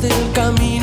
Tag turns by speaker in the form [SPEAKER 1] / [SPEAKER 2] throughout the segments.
[SPEAKER 1] Del camino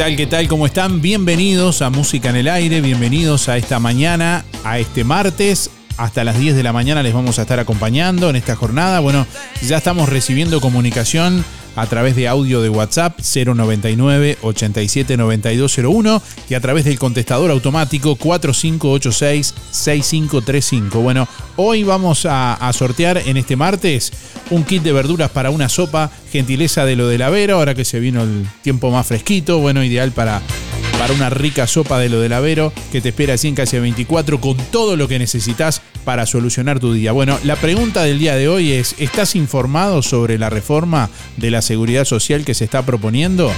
[SPEAKER 2] tal? ¿Qué tal? ¿Cómo están? Bienvenidos a Música en el Aire, bienvenidos a esta mañana, a este martes. Hasta las 10 de la mañana les vamos a estar acompañando en esta jornada. Bueno, ya estamos recibiendo comunicación a través de audio de WhatsApp 099 87 9201 y a través del contestador automático 4586 6535. Bueno, hoy vamos a, sortear en este martes un kit de verduras para una sopa, gentileza de lo de la Vera, ahora que se vino el tiempo más fresquito, bueno, ideal para para una rica sopa de lo del Avero que te espera así en calle 24 con todo lo que necesitas para solucionar tu día. Bueno, la pregunta del día de hoy es, ¿estás informado sobre la reforma de la seguridad social que se está proponiendo?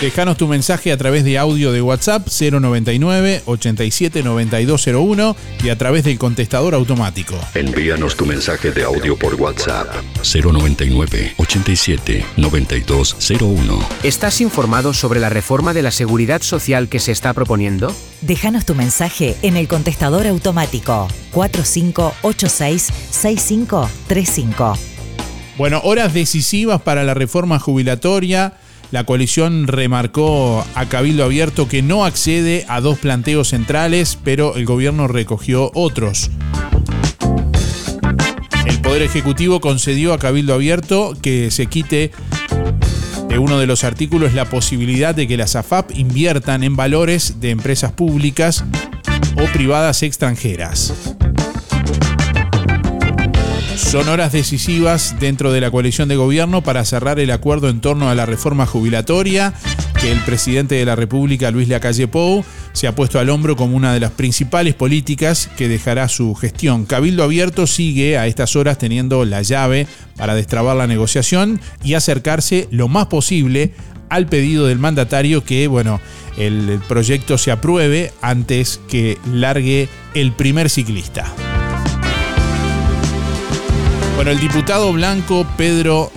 [SPEAKER 2] Dejanos tu mensaje a través de audio de WhatsApp 099 87 9201 y a través del contestador automático.
[SPEAKER 3] Envíanos tu mensaje de audio por WhatsApp 099 87 9201.
[SPEAKER 4] ¿Estás informado sobre la reforma de la seguridad social que se está proponiendo?
[SPEAKER 5] Déjanos tu mensaje en el contestador automático 4586 6535.
[SPEAKER 2] Bueno, horas decisivas para la reforma jubilatoria la coalición remarcó a Cabildo Abierto que no accede a dos planteos centrales, pero el gobierno recogió otros. El Poder Ejecutivo concedió a Cabildo Abierto que se quite de uno de los artículos la posibilidad de que las AFAP inviertan en valores de empresas públicas o privadas extranjeras. Son horas decisivas dentro de la coalición de gobierno para cerrar el acuerdo en torno a la reforma jubilatoria que el presidente de la República, Luis Lacalle Pou, se ha puesto al hombro como una de las principales políticas que dejará su gestión. Cabildo Abierto sigue a estas horas teniendo la llave para destrabar la negociación y acercarse lo más posible al pedido del mandatario que, bueno, el proyecto se apruebe antes que largue el primer ciclista. Bueno, el diputado blanco Pedro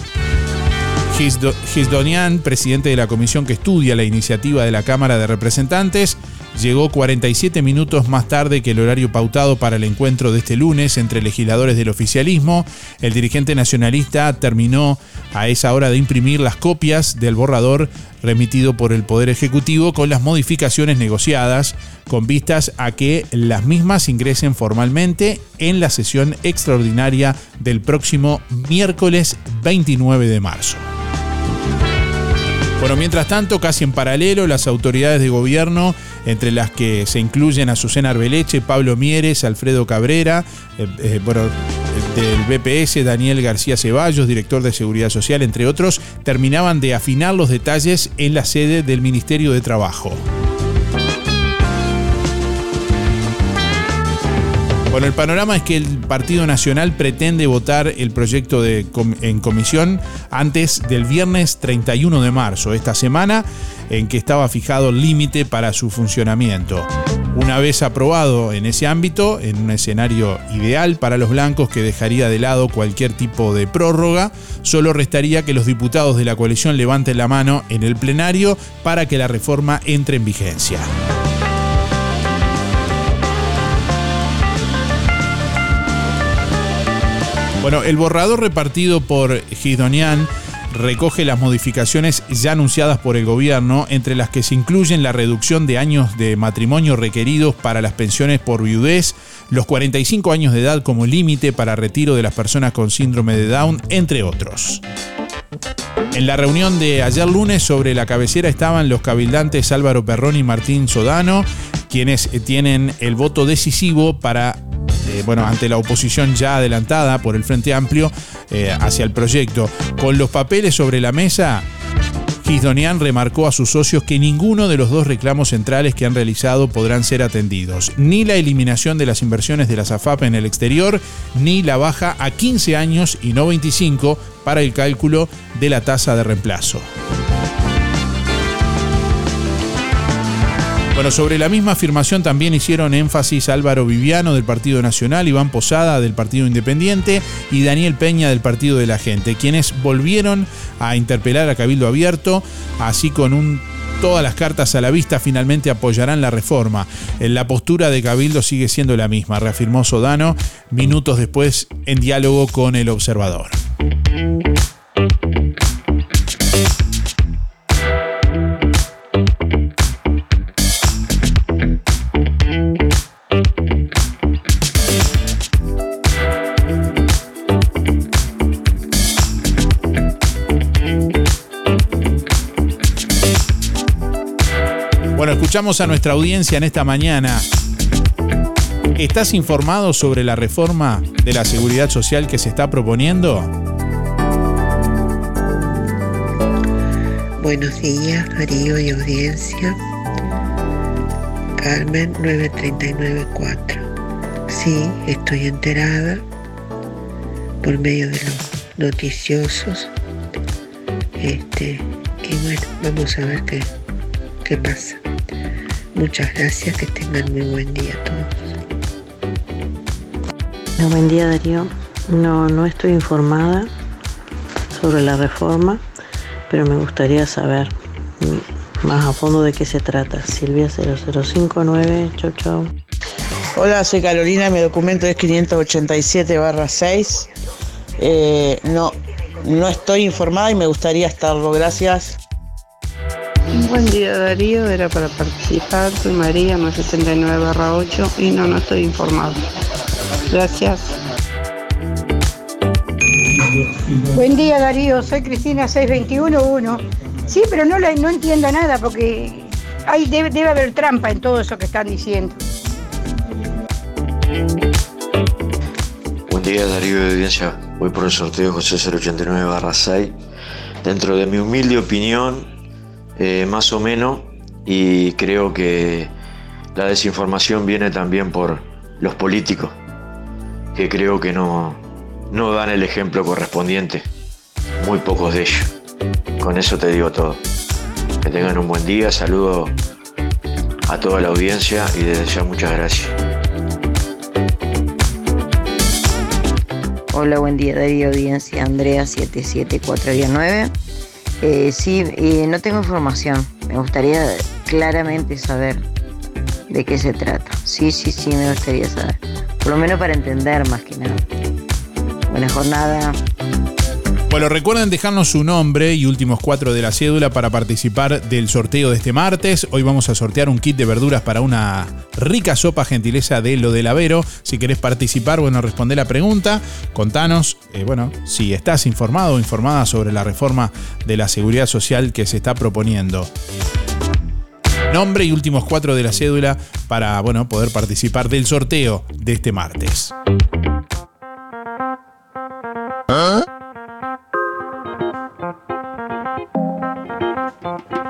[SPEAKER 2] Gisdonian, presidente de la comisión que estudia la iniciativa de la Cámara de Representantes, llegó 47 minutos más tarde que el horario pautado para el encuentro de este lunes entre legisladores del oficialismo. El dirigente nacionalista terminó a esa hora de imprimir las copias del borrador remitido por el Poder Ejecutivo con las modificaciones negociadas con vistas a que las mismas ingresen formalmente en la sesión extraordinaria del próximo miércoles 29 de marzo. Bueno, mientras tanto, casi en paralelo, las autoridades de gobierno, entre las que se incluyen Azucena Arbeleche, Pablo Mieres, Alfredo Cabrera, eh, eh, bueno, del BPS, Daniel García Ceballos, director de Seguridad Social, entre otros, terminaban de afinar los detalles en la sede del Ministerio de Trabajo. Bueno, el panorama es que el Partido Nacional pretende votar el proyecto de, en comisión antes del viernes 31 de marzo, esta semana en que estaba fijado el límite para su funcionamiento. Una vez aprobado en ese ámbito, en un escenario ideal para los blancos que dejaría de lado cualquier tipo de prórroga, solo restaría que los diputados de la coalición levanten la mano en el plenario para que la reforma entre en vigencia. Bueno, el borrador repartido por Gisdonian recoge las modificaciones ya anunciadas por el gobierno, entre las que se incluyen la reducción de años de matrimonio requeridos para las pensiones por viudez, los 45 años de edad como límite para retiro de las personas con síndrome de Down, entre otros. En la reunión de ayer lunes sobre la cabecera estaban los cabildantes Álvaro Perrón y Martín Sodano, quienes tienen el voto decisivo para eh, bueno, ante la oposición ya adelantada por el Frente Amplio eh, hacia el proyecto. Con los papeles sobre la mesa, Gisdonian remarcó a sus socios que ninguno de los dos reclamos centrales que han realizado podrán ser atendidos, ni la eliminación de las inversiones de la SAFAP en el exterior, ni la baja a 15 años y no 25 para el cálculo de la tasa de reemplazo. Bueno, sobre la misma afirmación también hicieron énfasis Álvaro Viviano del Partido Nacional, Iván Posada del Partido Independiente y Daniel Peña del Partido de la Gente, quienes volvieron a interpelar a Cabildo Abierto, así con todas las cartas a la vista finalmente apoyarán la reforma. La postura de Cabildo sigue siendo la misma, reafirmó Sodano minutos después en diálogo con el observador. Escuchamos a nuestra audiencia en esta mañana. ¿Estás informado sobre la reforma de la seguridad social que se está proponiendo?
[SPEAKER 6] Buenos días, Darío y audiencia. Carmen 9394. Sí, estoy enterada por medio de los noticiosos. Este, y bueno, vamos a ver qué, qué pasa. Muchas gracias, que tengan muy buen día a todos.
[SPEAKER 7] buen día Darío. No, no estoy informada sobre la reforma, pero me gustaría saber más a fondo de qué se trata. Silvia 0059, chau chau.
[SPEAKER 8] Hola, soy Carolina, mi documento es 587 6. Eh, no, no estoy informada y me gustaría estarlo. Gracias.
[SPEAKER 9] Buen día Darío, era para participar. Soy María, más 79 8 y no, no estoy informada. Gracias.
[SPEAKER 10] Buen día Darío, soy Cristina 6211. Sí, pero no, la, no entiendo nada porque hay, debe, debe haber trampa en todo eso que están diciendo.
[SPEAKER 11] Buen día Darío de Audiencia, voy por el sorteo José 089 6. Dentro de mi humilde opinión, eh, más o menos, y creo que la desinformación viene también por los políticos, que creo que no, no dan el ejemplo correspondiente, muy pocos de ellos. Con eso te digo todo. Que tengan un buen día, saludo a toda la audiencia y desde ya muchas gracias.
[SPEAKER 12] Hola, buen día Darío Audiencia, Andrea 77419. Eh, sí, eh, no tengo información. Me gustaría claramente saber de qué se trata. Sí, sí, sí, me gustaría saber. Por lo menos para entender más que nada. Buena jornada.
[SPEAKER 2] Bueno, recuerden dejarnos su nombre y últimos cuatro de la cédula para participar del sorteo de este martes. Hoy vamos a sortear un kit de verduras para una rica sopa gentileza de lo del Avero. Si querés participar, bueno, responde la pregunta. Contanos, eh, bueno, si estás informado o informada sobre la reforma de la seguridad social que se está proponiendo nombre y últimos cuatro de la cédula para bueno, poder participar del sorteo de este martes. ¿Ah?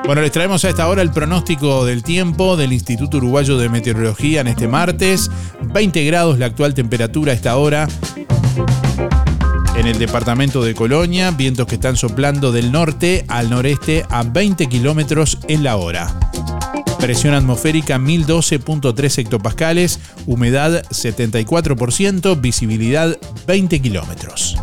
[SPEAKER 2] Bueno, les traemos a esta hora el pronóstico del tiempo del Instituto Uruguayo de Meteorología en este martes. 20 grados la actual temperatura a esta hora en el departamento de Colonia, vientos que están soplando del norte al noreste a 20 kilómetros en la hora. Presión atmosférica 1012.3 hectopascales, humedad 74%, visibilidad 20 kilómetros.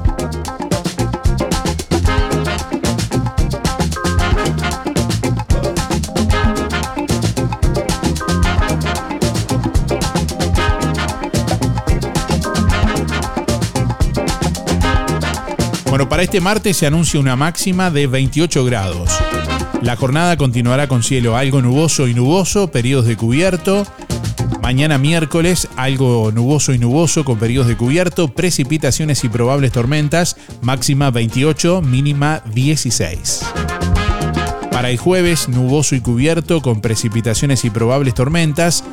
[SPEAKER 2] Bueno, para este martes se anuncia una máxima de 28 grados. La jornada continuará con cielo algo nuboso y nuboso, periodos de cubierto. Mañana miércoles, algo nuboso y nuboso con periodos de cubierto, precipitaciones y probables tormentas, máxima 28, mínima 16. Para el jueves, nuboso y cubierto con precipitaciones y probables tormentas,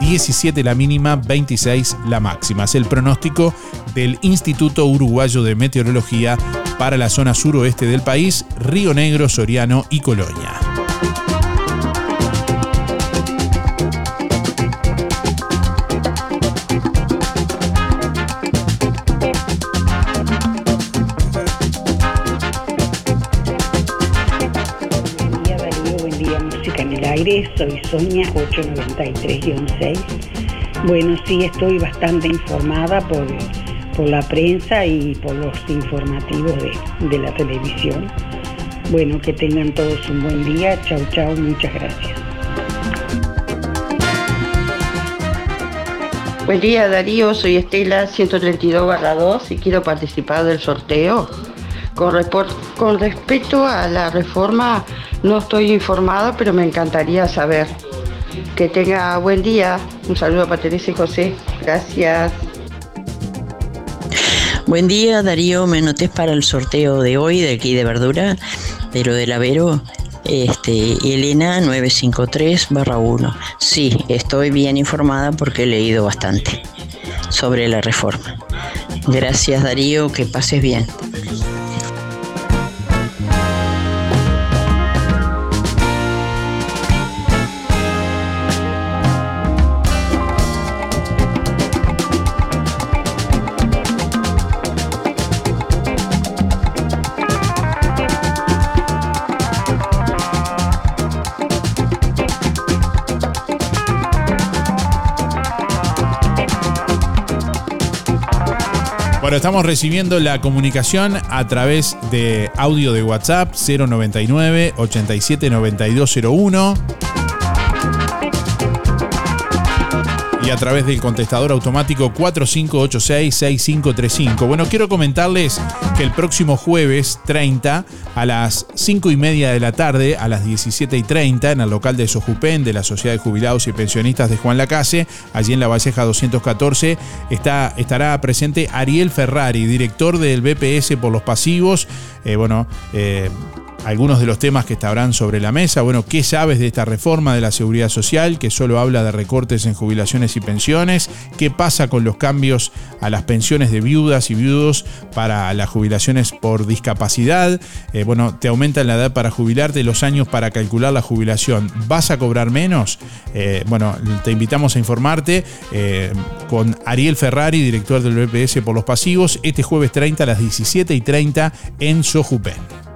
[SPEAKER 2] 17 la mínima, 26 la máxima. Es el pronóstico del Instituto Uruguayo de Meteorología para la zona suroeste del país, Río Negro, Soriano y Colonia.
[SPEAKER 13] soy Sonia 893-6. Bueno, sí estoy bastante informada por, por, la prensa y por los informativos de, de la televisión. Bueno, que tengan todos un buen día. Chau, chau, muchas gracias.
[SPEAKER 14] Buen día Darío, soy Estela 132-2 y quiero participar del sorteo. Con, con respecto a la reforma no estoy informada, pero me encantaría saber. Que tenga buen día. Un saludo para Teresa y José. Gracias.
[SPEAKER 15] Buen día, Darío. Me noté para el sorteo de hoy del kit de verdura, pero del Avero.
[SPEAKER 8] Este, Elena 953 1. Sí, estoy bien informada porque he leído bastante sobre la reforma. Gracias Darío, que pases bien.
[SPEAKER 2] Estamos recibiendo la comunicación a través de audio de WhatsApp 099 87 9201 y a través del contestador automático 4586-6535. Bueno, quiero comentarles que el próximo jueves 30 a las 5 y media de la tarde, a las 17 y 30, en el local de Sojupen de la Sociedad de Jubilados y Pensionistas de Juan Lacase, allí en la Valleja 214, está, estará presente Ariel Ferrari, director del BPS por los pasivos. Eh, bueno, eh, algunos de los temas que estarán sobre la mesa. Bueno, ¿qué sabes de esta reforma de la seguridad social que solo habla de recortes en jubilaciones y pensiones? ¿Qué pasa con los cambios a las pensiones de viudas y viudos para las jubilaciones por discapacidad? Eh, bueno, te aumentan la edad para jubilarte, los años para calcular la jubilación. ¿Vas a cobrar menos? Eh, bueno, te invitamos a informarte eh, con Ariel Ferrari, director del BPS por los pasivos, este jueves 30 a las 17 y 30 en Sojupen.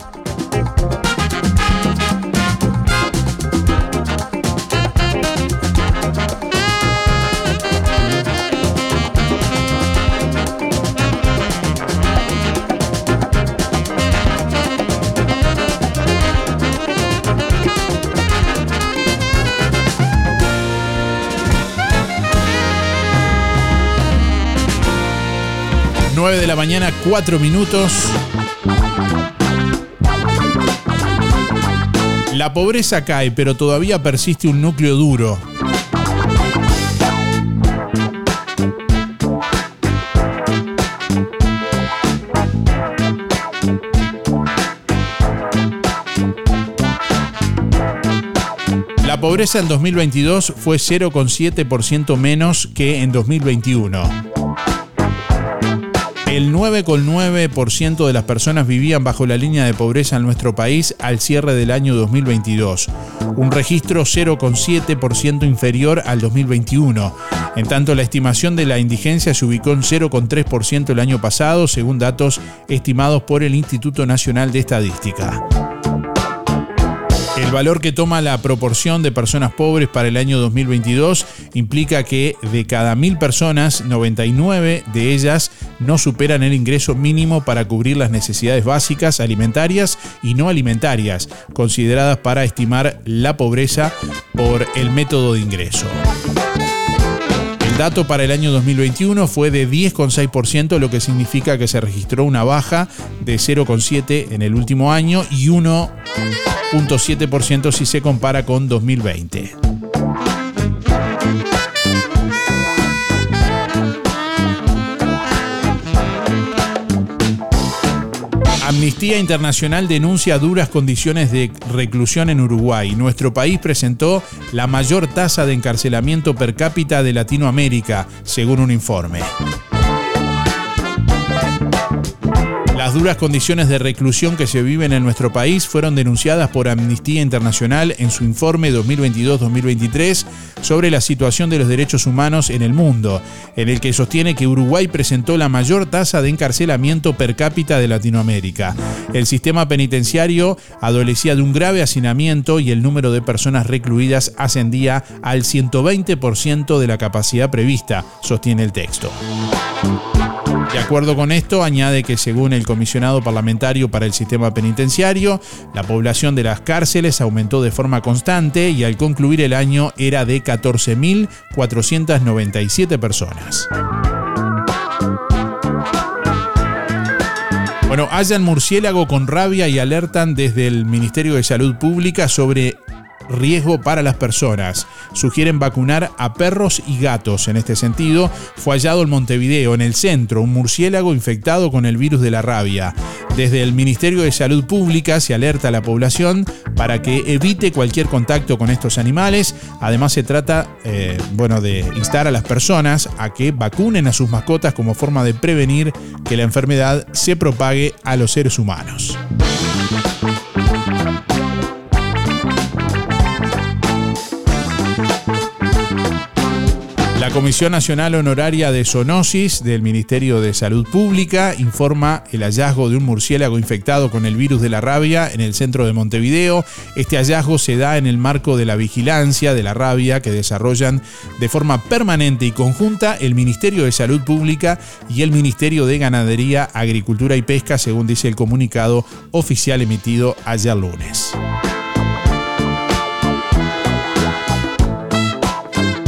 [SPEAKER 2] 9 de la mañana, 4 minutos. La pobreza cae, pero todavía persiste un núcleo duro. La pobreza en 2022 fue 0,7% menos que en 2021 el 9,9% de las personas vivían bajo la línea de pobreza en nuestro país al cierre del año 2022, un registro 0,7% inferior al 2021. En tanto, la estimación de la indigencia se ubicó en 0,3% el año pasado, según datos estimados por el Instituto Nacional de Estadística. El valor que toma la proporción de personas pobres para el año 2022 implica que de cada mil personas, 99 de ellas no superan el ingreso mínimo para cubrir las necesidades básicas alimentarias y no alimentarias, consideradas para estimar la pobreza por el método de ingreso. El dato para el año 2021 fue de 10,6%, lo que significa que se registró una baja de 0,7% en el último año y 1,7% si se compara con 2020. Amnistía Internacional denuncia duras condiciones de reclusión en Uruguay. Nuestro país presentó la mayor tasa de encarcelamiento per cápita de Latinoamérica, según un informe. Duras condiciones de reclusión que se viven en nuestro país fueron denunciadas por Amnistía Internacional en su informe 2022-2023 sobre la situación de los derechos humanos en el mundo, en el que sostiene que Uruguay presentó la mayor tasa de encarcelamiento per cápita de Latinoamérica. El sistema penitenciario adolecía de un grave hacinamiento y el número de personas recluidas ascendía al 120% de la capacidad prevista, sostiene el texto. De acuerdo con esto, añade que según el comisionado parlamentario para el sistema penitenciario, la población de las cárceles aumentó de forma constante y al concluir el año era de 14.497 personas. Bueno, hallan murciélago con rabia y alertan desde el Ministerio de Salud Pública sobre riesgo para las personas. Sugieren vacunar a perros y gatos. En este sentido, fue hallado en Montevideo, en el centro, un murciélago infectado con el virus de la rabia. Desde el Ministerio de Salud Pública se alerta a la población para que evite cualquier contacto con estos animales. Además se trata eh, bueno, de instar a las personas a que vacunen a sus mascotas como forma de prevenir que la enfermedad se propague a los seres humanos. Comisión Nacional Honoraria de Zoonosis del Ministerio de Salud Pública informa el hallazgo de un murciélago infectado con el virus de la rabia en el centro de Montevideo. Este hallazgo se da en el marco de la vigilancia de la rabia que desarrollan de forma permanente y conjunta el Ministerio de Salud Pública y el Ministerio de Ganadería, Agricultura y Pesca, según dice el comunicado oficial emitido ayer lunes.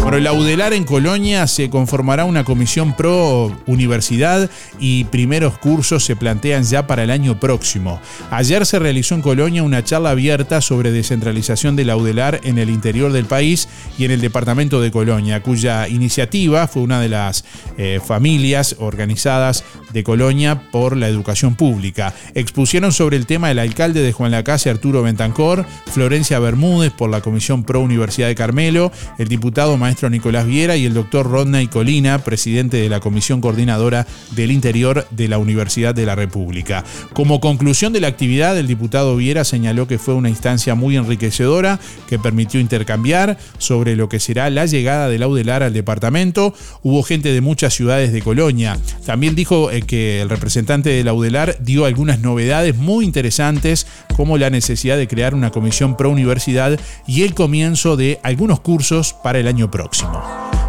[SPEAKER 2] Bueno, la UDELAR en Colonia se conformará una comisión pro universidad y primeros cursos se plantean ya para el año próximo. Ayer se realizó en Colonia una charla abierta sobre descentralización de la UDELAR en el interior del país y en el departamento de Colonia, cuya iniciativa fue una de las eh, familias organizadas de Colonia por la educación pública. Expusieron sobre el tema el alcalde de Juan Lacase, Arturo Bentancor, Florencia Bermúdez por la Comisión Pro Universidad de Carmelo, el diputado maestro Nicolás Viera y el doctor Rodney Colina, presidente de la Comisión Coordinadora del Interior de la Universidad de la República. Como conclusión de la actividad, el diputado Viera señaló que fue una instancia muy enriquecedora que permitió intercambiar sobre lo que será la llegada del Audelar al departamento. Hubo gente de muchas ciudades de Colonia. También dijo eh, que el representante del Audelar dio algunas novedades muy interesantes como la necesidad de crear una comisión pro universidad y el comienzo de algunos cursos para el año próximo.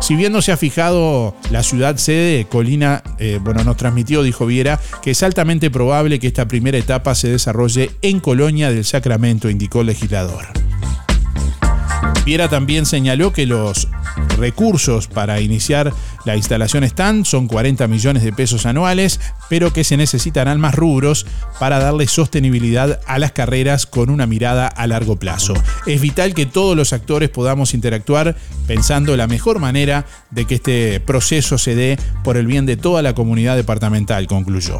[SPEAKER 2] Si bien no se ha fijado la ciudad sede, Colina, eh, bueno, nos transmitió, dijo Viera, que es altamente probable que esta primera etapa se desarrolle en Colonia del Sacramento, indicó el legislador. Viera también señaló que los recursos para iniciar la instalación están, son 40 millones de pesos anuales, pero que se necesitarán más rubros para darle sostenibilidad a las carreras con una mirada a largo plazo. Es vital que todos los actores podamos interactuar pensando la mejor manera de que este proceso se dé por el bien de toda la comunidad departamental, concluyó.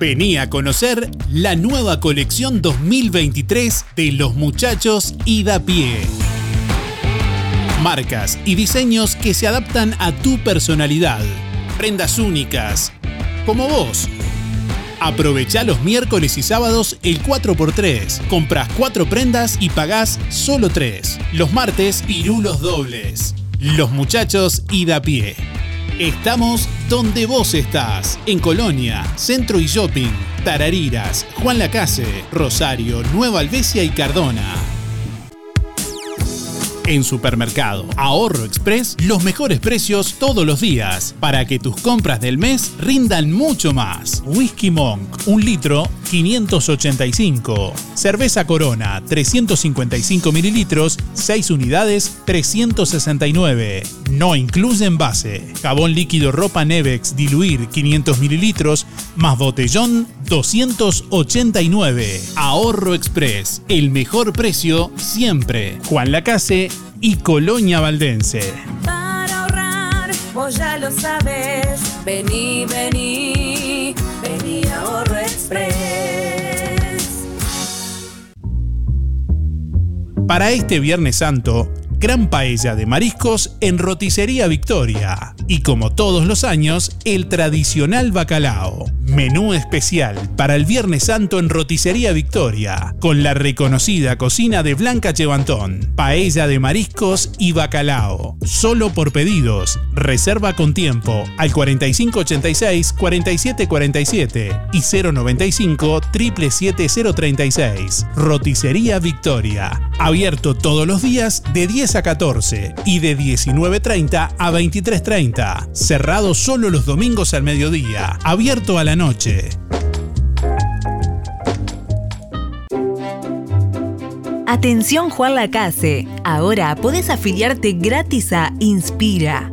[SPEAKER 16] Vení a conocer la nueva colección 2023 de los muchachos Ida Pie. Marcas y diseños que se adaptan a tu personalidad. Prendas únicas, como vos. Aprovecha los miércoles y sábados el 4x3. Compras 4 prendas y pagás solo 3. Los martes, pirulos dobles. Los muchachos Ida Pie. Estamos donde vos estás, en Colonia, Centro y Shopping, Tarariras, Juan Lacase, Rosario, Nueva Albesia y Cardona. En Supermercado Ahorro Express, los mejores precios todos los días, para que tus compras del mes rindan mucho más. Whisky Monk, un litro, 585. Cerveza Corona, 355 mililitros, 6 unidades, 369. No incluye envase. Jabón líquido ropa Nevex diluir, 500 mililitros, más botellón, 289. Ahorro Express, el mejor precio siempre. Juan Lacase y Colonia Valdense.
[SPEAKER 17] Para ahorrar, vos ya lo sabes. Vení, vení, vení a Ahorro Express.
[SPEAKER 16] Para este Viernes Santo, gran paella de mariscos en Roticería Victoria.
[SPEAKER 2] Y como todos los años, el tradicional bacalao. Menú especial para el Viernes Santo en Roticería Victoria, con la reconocida cocina de Blanca Chevantón, paella de mariscos y bacalao. Solo por pedidos. Reserva con tiempo al 4586-4747 y 095 77036. Roticería Victoria. Abierto todos los días de 10 a 14 y de 19.30 a 23.30. Cerrado solo los domingos al mediodía. Abierto a la noche.
[SPEAKER 18] Atención Juan Lacase, ahora podés afiliarte gratis a Inspira.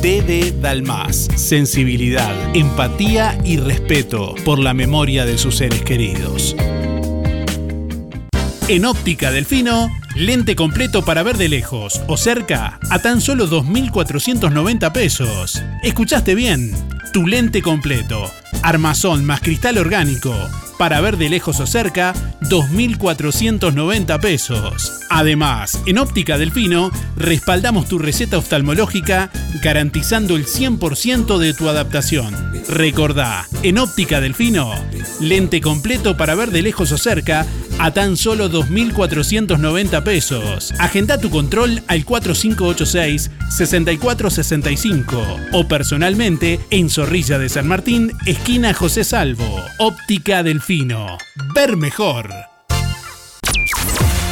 [SPEAKER 2] DD Dalmas. Sensibilidad, empatía y respeto por la memoria de sus seres queridos. En Óptica Delfino, lente completo para ver de lejos o cerca a tan solo 2.490 pesos. ¿Escuchaste bien? Tu lente completo. Armazón más cristal orgánico para ver de lejos o cerca, 2.490 pesos. Además, en Óptica Delfino, respaldamos tu receta oftalmológica garantizando el 100% de tu adaptación. Recordá, en Óptica Delfino, lente completo para ver de lejos o cerca a tan solo 2.490 pesos. Agenda tu control al 4586-6465 o personalmente en Zorrilla de San Martín, esquina José Salvo. Óptica Delfino. Ver mejor.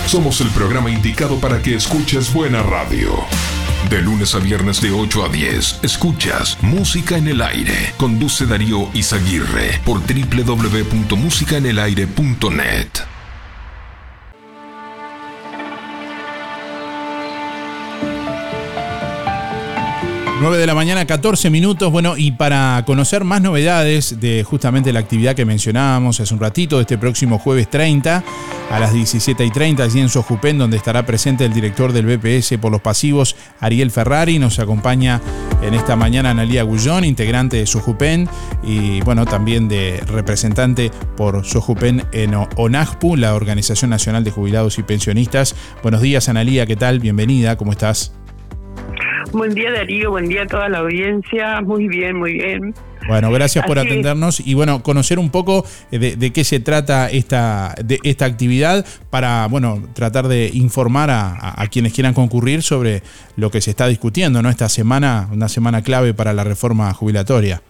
[SPEAKER 19] Somos el programa indicado para que escuches buena radio. De lunes a viernes de 8 a 10, escuchas Música en el Aire. Conduce Darío Izaguirre por www.musicaenelaire.net.
[SPEAKER 20] 9 de la mañana, 14 minutos. Bueno, y para conocer más novedades de justamente la actividad que mencionábamos hace un ratito, este próximo jueves 30 a las 17 y 30, allí en Sojupen, donde estará presente el director del BPS por los pasivos, Ariel Ferrari. Nos acompaña en esta mañana Analía Gullón, integrante de Sojupen y bueno, también de representante por Sojupen en ONAJPU, la Organización Nacional de Jubilados y Pensionistas. Buenos días, Analía, ¿qué tal? Bienvenida, ¿cómo estás?
[SPEAKER 21] Buen día Darío, buen día a toda la audiencia. Muy bien, muy bien.
[SPEAKER 20] Bueno, gracias por
[SPEAKER 21] Así
[SPEAKER 20] atendernos y bueno, conocer un poco eh, de, de qué se trata esta, de esta actividad para, bueno, tratar de informar a, a- a quienes quieran concurrir sobre lo que se está discutiendo, ¿no? Esta semana, una semana clave para la reforma jubilatoria.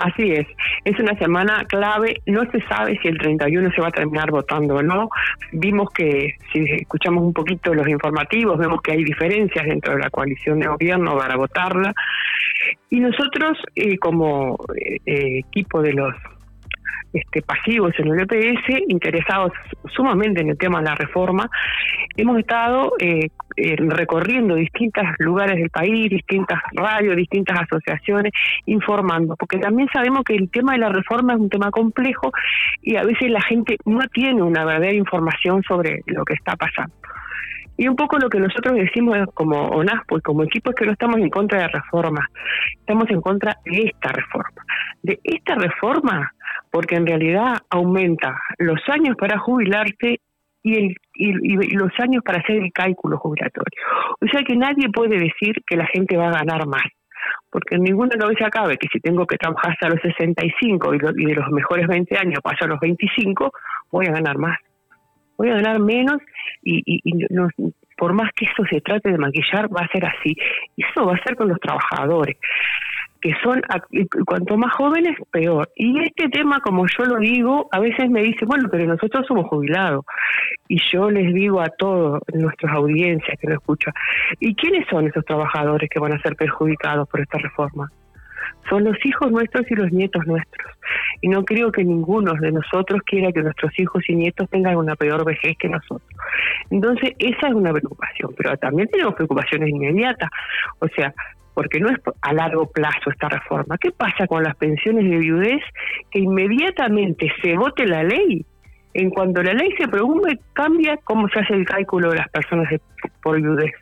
[SPEAKER 21] Así es, es una semana clave, no se sabe si el 31 se va a terminar votando o no. Vimos que, si escuchamos un poquito los informativos, vemos que hay diferencias dentro de la coalición de gobierno para votarla. Y nosotros, eh, como eh, eh, equipo de los este, pasivos en el EPS, interesados sumamente en el tema de la reforma, hemos estado eh, eh, recorriendo distintos lugares del país, distintas radios, distintas asociaciones, informando, porque también sabemos que el tema de la reforma es un tema complejo y a veces la gente no tiene una verdadera información sobre lo que está pasando. Y un poco lo que nosotros decimos como ONASPO y como equipo es que no estamos en contra de reforma, estamos en contra de esta reforma. De esta reforma, porque en realidad aumenta los años para jubilarse y, el, y, los años para hacer el cálculo jubilatorio. O sea que nadie puede decir que la gente va a ganar más porque en ninguna cabeza cabe que si tengo que trabajar hasta los 65 y, lo- y de los mejores 20 años paso a los 25, voy a ganar más. Voy a ganar menos y, y- no- por más que eso se trate de maquillar, va a ser así. Eso va a ser con los trabajadores. Que son, cuanto más jóvenes, peor. Y este tema, como yo lo digo, a veces me dice, bueno, pero nosotros somos jubilados. Y yo les digo a todos, nuestras audiencias que lo escuchan, ¿y quiénes son esos trabajadores que van a ser perjudicados por esta reforma? Son los hijos nuestros y los nietos nuestros. Y no creo que ninguno de nosotros quiera que nuestros hijos y nietos tengan una peor vejez que nosotros. Entonces, esa es una preocupación, pero también tenemos preocupaciones inmediatas. O sea, porque no es a largo plazo esta reforma. ¿Qué pasa con las pensiones de viudez? Que inmediatamente se vote la ley. En cuanto la ley se promulgue, cambia cómo se hace el cálculo de las personas de- por viudez.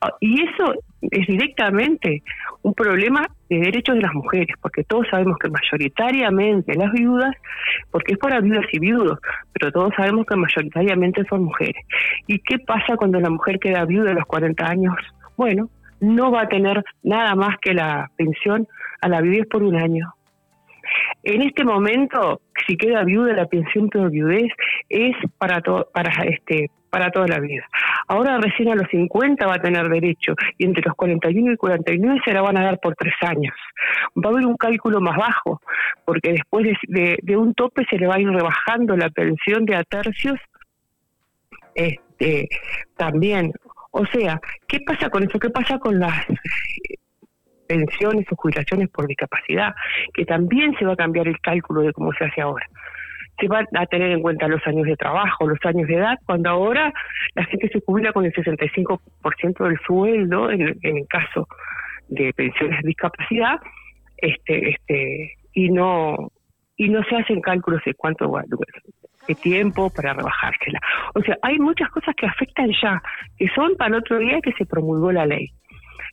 [SPEAKER 21] Ah, Y eso es directamente un problema de derechos de las mujeres, porque todos sabemos que mayoritariamente las viudas, porque es para viudas y viudos, pero todos sabemos que mayoritariamente son mujeres. ¿Y qué pasa cuando la mujer queda viuda a los 40 años? Bueno, no va a tener nada más que la pensión a la viudez por un año. En este momento, si queda viuda, la pensión por viudez es para para este para toda la vida. Ahora recién a los 50 va a tener derecho y entre los 41 y 49 se la van a dar por tres años. Va a haber un cálculo más bajo porque después de, de- de un tope se le va a ir rebajando la pensión de a tercios este, también. O sea, ¿qué pasa con eso? ¿Qué pasa con las eh, pensiones o jubilaciones por discapacidad? Que también se va a cambiar el cálculo de cómo se hace ahora. Se van a tener en cuenta los años de trabajo, los años de edad, cuando ahora la gente se jubila con el 65% del sueldo en, el caso de pensiones de discapacidad, este, este, y no y no se hacen cálculos de cuánto va- de tiempo para rebajársela. O sea, hay muchas cosas que afectan ya, que son para el otro día que se promulgó la ley.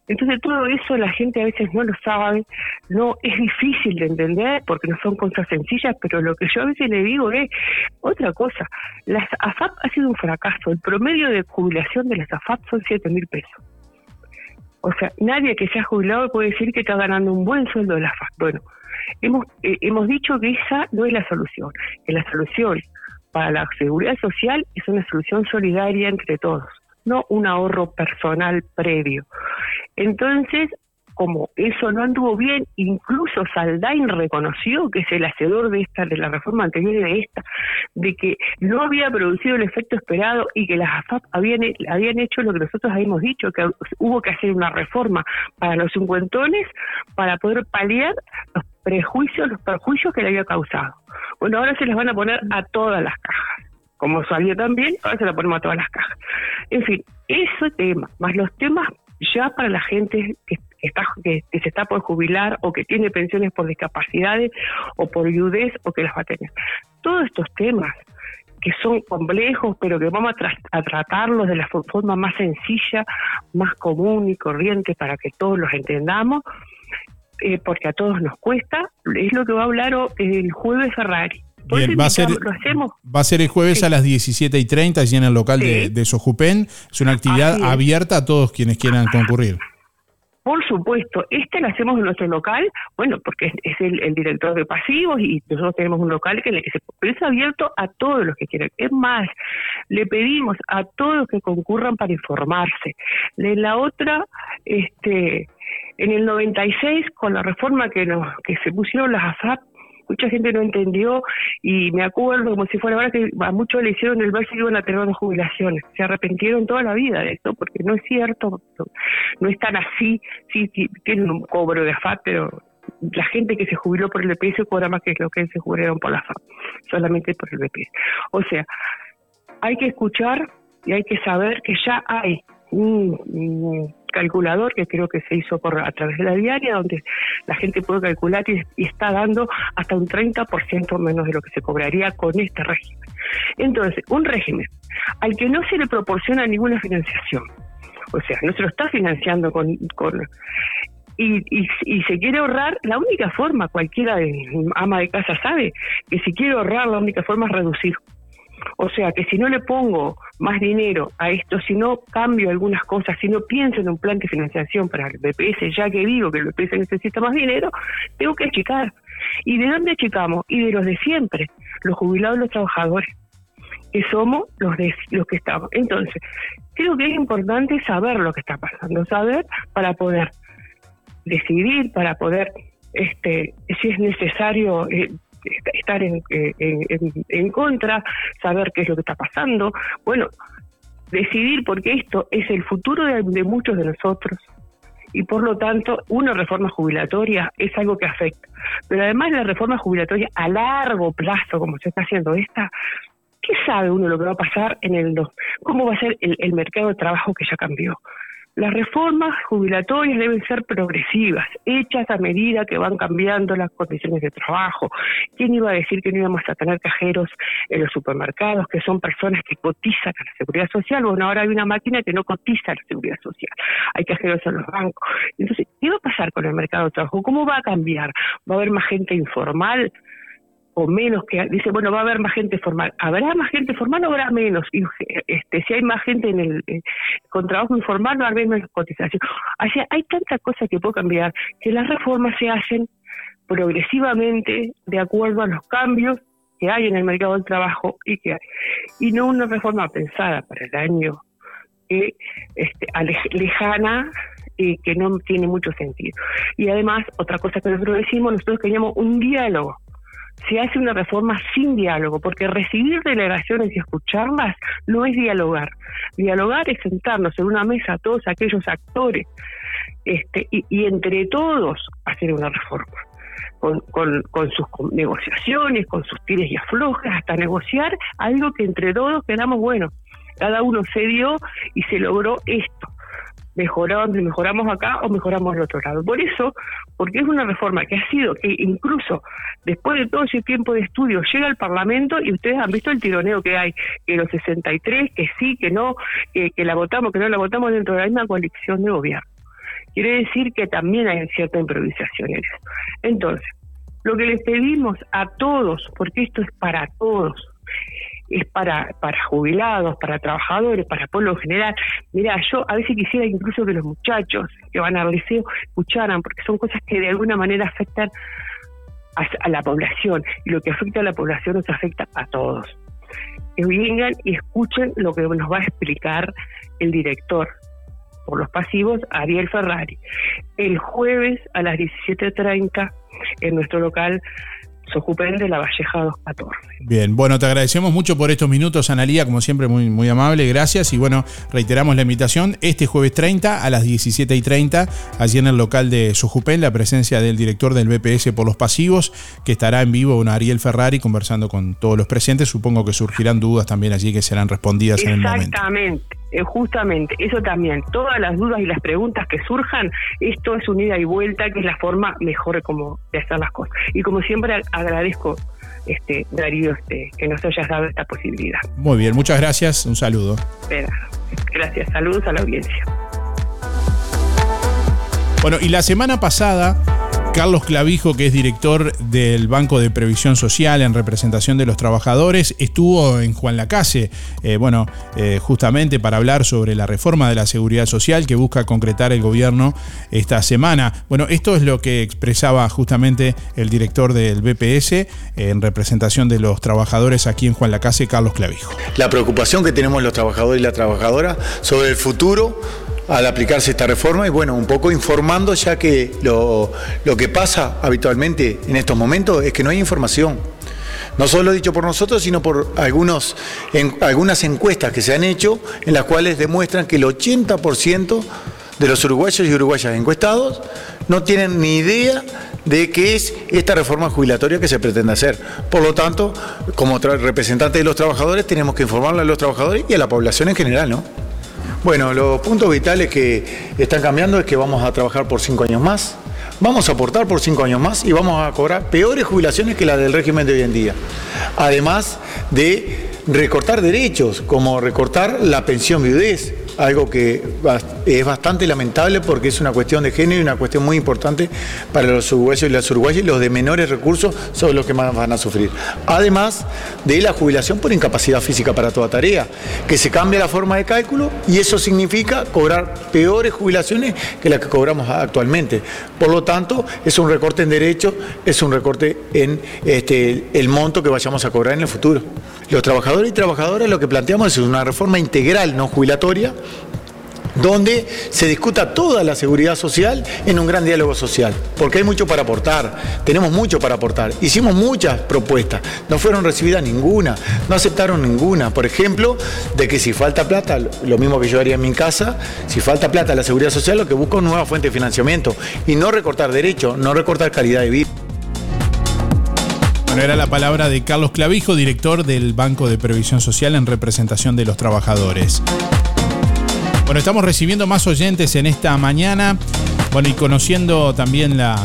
[SPEAKER 21] Entonces todo eso la gente a veces no lo sabe, no es difícil de entender porque no son cosas sencillas, pero lo que yo a veces le digo es otra cosa. Las AFAP ha sido un fracaso. El promedio de jubilación de las AFAP son 7 mil pesos. O sea, nadie que se ha jubilado puede decir que está ganando un buen sueldo de la AFAP. Bueno, hemos, eh, hemos dicho que esa no es la solución, que la solución para la seguridad social es una solución solidaria entre todos, no un ahorro personal previo. Entonces, como eso no anduvo bien, incluso Saldain reconoció, que es el hacedor de esta, de la reforma anterior y de esta, de que no había producido el efecto esperado y que las AFAP habían, hecho lo que nosotros habíamos dicho, que hubo que hacer una reforma para los cincuentones para poder paliar los prejuicios, los perjuicios que le había causado. Bueno, ahora se les van a poner a todas las cajas. Como salió también, ahora se la ponemos a todas las cajas. En fin, ese tema, más los temas ya para la gente que está que, que se está por jubilar o que tiene pensiones por discapacidades o por viudez o que las va a tener. Todos estos temas que son complejos, pero que vamos a, tra a tratarlos de la forma más sencilla, más común y corriente para que todos los entendamos, eh, porque a todos nos cuesta, es lo que va a hablar el jueves Ferrari.
[SPEAKER 2] Bien, va a, ser,
[SPEAKER 21] lo hacemos.
[SPEAKER 2] va a ser el jueves sí. a las 17 y 30 allí en el local sí. de, de, Sojupen. Es una actividad es. abierta a todos quienes quieran concurrir.
[SPEAKER 21] Por supuesto, este lo hacemos en nuestro local, bueno, porque es, el, director de pasivos y nosotros tenemos un local que, en que se, es abierto a todos los que quieran. Es más, le pedimos a todos que concurran para informarse. De la otra, este, en el 96, con la reforma que, que se pusieron las AFAP, mucha gente no entendió y me acuerdo como si fuera ahora que a muchos le hicieron el ver si iban a tener jubilaciones. Se arrepintieron toda la vida de esto porque no es cierto, no es tan así, sí, tienen un cobro de AFAP, pero la gente que se jubiló por el BPS cobra más que lo que se jubilaron por la AFAP, solamente por el BPS. O sea, hay que escuchar y hay que saber que ya hay un, un calculador que creo que se hizo por a través de la diaria, donde la gente puede calcular y, está dando hasta un 30% menos de lo que se cobraría con este régimen. Entonces, un régimen al que no se le proporciona ninguna financiación, o sea, no se lo está financiando con... con y, y, y, se quiere ahorrar, la única forma, cualquiera ama de casa sabe, que si quiere ahorrar, la única forma es reducir. O sea que si no le pongo más dinero a esto, si no cambio algunas cosas, si no pienso en un plan de financiación para el BPS, ya que digo que el BPS necesita más dinero, tengo que achicar. ¿Y de dónde achicamos? Y de los de siempre, los jubilados los trabajadores, que somos los, de, los que estamos. Entonces, creo que es importante saber lo que está pasando, saber para poder decidir, para poder este, si es necesario eh, estar en, eh, en, en- en contra, saber qué es lo que está pasando. Bueno, decidir porque esto es el futuro de, muchos de nosotros y por lo tanto una reforma jubilatoria es algo que afecta. Pero además la reforma jubilatoria a largo plazo, como se está haciendo esta, ¿qué sabe uno lo que va a pasar en el cómo va a ser el, el mercado de trabajo que ya cambió? Las reformas jubilatorias deben ser progresivas, hechas a medida que van cambiando las condiciones de trabajo. ¿Quién iba a decir que no íbamos a tener cajeros en los supermercados, que son personas que cotizan a la seguridad social? Bueno, ahora hay una máquina que no cotiza a la seguridad social. Hay cajeros en los bancos. Entonces, ¿qué va a pasar con el mercado de trabajo? ¿Cómo va a cambiar? ¿Va a haber más gente informal? O menos que dice bueno va a haber más gente formal habrá más gente formal o habrá menos y este si hay más gente en el eh, con trabajo informal a haber menos cotización o sea hay tantas cosas que puedo cambiar que las reformas se hacen progresivamente de acuerdo a los cambios que hay en el mercado del trabajo y que hay y no una reforma pensada para el año que este, lejana y que no tiene mucho sentido. Y además, otra cosa que nosotros decimos, nosotros queríamos un diálogo. Se hace una reforma sin diálogo, porque recibir delegaciones y escucharlas no es dialogar. Dialogar es sentarnos en una mesa todos aquellos actores este, y, y entre todos hacer una reforma. Con, con, sus negociaciones, con sus tires y aflojas, hasta negociar algo que entre todos quedamos, bueno, cada uno cedió y se logró esto. Mejoramos, mejoramos acá o mejoramos al otro lado. Por eso, porque es una reforma que ha sido, que incluso después de todo ese tiempo de estudio llega al Parlamento y ustedes han visto el tironeo que hay, que los 63, que sí, que no, que, que la votamos, que no la votamos dentro de la misma coalición de gobierno. Quiere decir que también hay cierta improvisación en eso. Entonces, lo que les pedimos a todos, porque esto es para todos, es para, para jubilados, para trabajadores, para pueblo en general. Mira, yo a veces quisiera incluso que los muchachos que van al liceo escucharan, porque son cosas que de alguna manera afectan a, a la población, y lo que afecta a la población nos afecta a todos. Que vengan y escuchen lo que nos va a explicar el director por los pasivos, Ariel Ferrari, el jueves a las 17.30 en nuestro local Sojupen de la Valleja 214.
[SPEAKER 2] Bien, bueno, te agradecemos mucho por estos minutos, Analía, como siempre, muy, muy amable, gracias. Y bueno, reiteramos la invitación este jueves 30 a las 17 y 30, allí en el local de Sojupén, la presencia del director del BPS por los pasivos, que estará en vivo con Ariel Ferrari conversando con todos los presentes. Supongo que surgirán dudas también allí que serán respondidas en el momento.
[SPEAKER 21] Exactamente, eh, justamente, eso también, todas las dudas y las preguntas que surjan, esto es un ida y vuelta, que es la forma mejor como de hacer las cosas. Y como siempre agradezco, este, Darío, este, que nos hayas dado esta posibilidad.
[SPEAKER 2] Muy bien, muchas gracias, un saludo.
[SPEAKER 21] Gracias, saludos a la audiencia.
[SPEAKER 2] Bueno, y la semana pasada, Carlos Clavijo, que es director del Banco de Previsión Social en representación de los trabajadores, estuvo en Juan Lacase, eh, bueno, eh, justamente para hablar sobre la reforma de la seguridad social que busca concretar el gobierno esta semana. Bueno, esto es lo que expresaba justamente el director del BPS en representación de los trabajadores aquí en Juan Lacase, Carlos Clavijo.
[SPEAKER 22] la preocupación que tenemos los trabajadores y las trabajadoras sobre el futuro al aplicarse esta reforma y bueno, un poco informando ya que lo, lo que pasa habitualmente en estos momentos es que no hay información. No solo dicho por nosotros, sino por algunos, en, algunas encuestas que se han hecho en las cuales demuestran que el 80% de los uruguayos y uruguayas encuestados no tienen ni idea de qué es esta reforma jubilatoria que se pretende hacer. Por lo tanto, como representantes de los trabajadores, tenemos que informarle a los trabajadores y a la población en general, ¿no? Bueno, los puntos vitales que están cambiando es que vamos a trabajar por cinco años más, vamos a aportar por cinco años más y vamos a cobrar peores jubilaciones que las del régimen de hoy en día. Además de recortar derechos, como recortar la pensión viudez, algo que es bastante lamentable porque es una cuestión de género y una cuestión muy importante para los uruguayos y las uruguayas y los de menores recursos son los que más van a sufrir. Además de la jubilación por incapacidad física para toda tarea, que se cambia la forma de cálculo y eso significa cobrar peores jubilaciones que las que cobramos actualmente. Por lo tanto, es un recorte en derechos, es un recorte en este, el monto que vayamos a cobrar en el futuro. Los trabajadores y trabajadoras lo que planteamos es una reforma integral, no jubilatoria, donde se discuta toda la seguridad social en un gran diálogo social, porque hay mucho para aportar, tenemos mucho para aportar. Hicimos muchas propuestas, no fueron recibidas ninguna, no aceptaron ninguna. Por ejemplo, de que si falta plata, lo mismo que yo haría en mi casa, si falta plata la seguridad social, lo que busco es nueva fuente de financiamiento y no recortar derechos, no recortar calidad de vida.
[SPEAKER 2] Era la palabra de Carlos Clavijo, director del Banco de Previsión Social en representación de los trabajadores. Bueno, estamos recibiendo más oyentes en esta mañana. Bueno, y conociendo también la,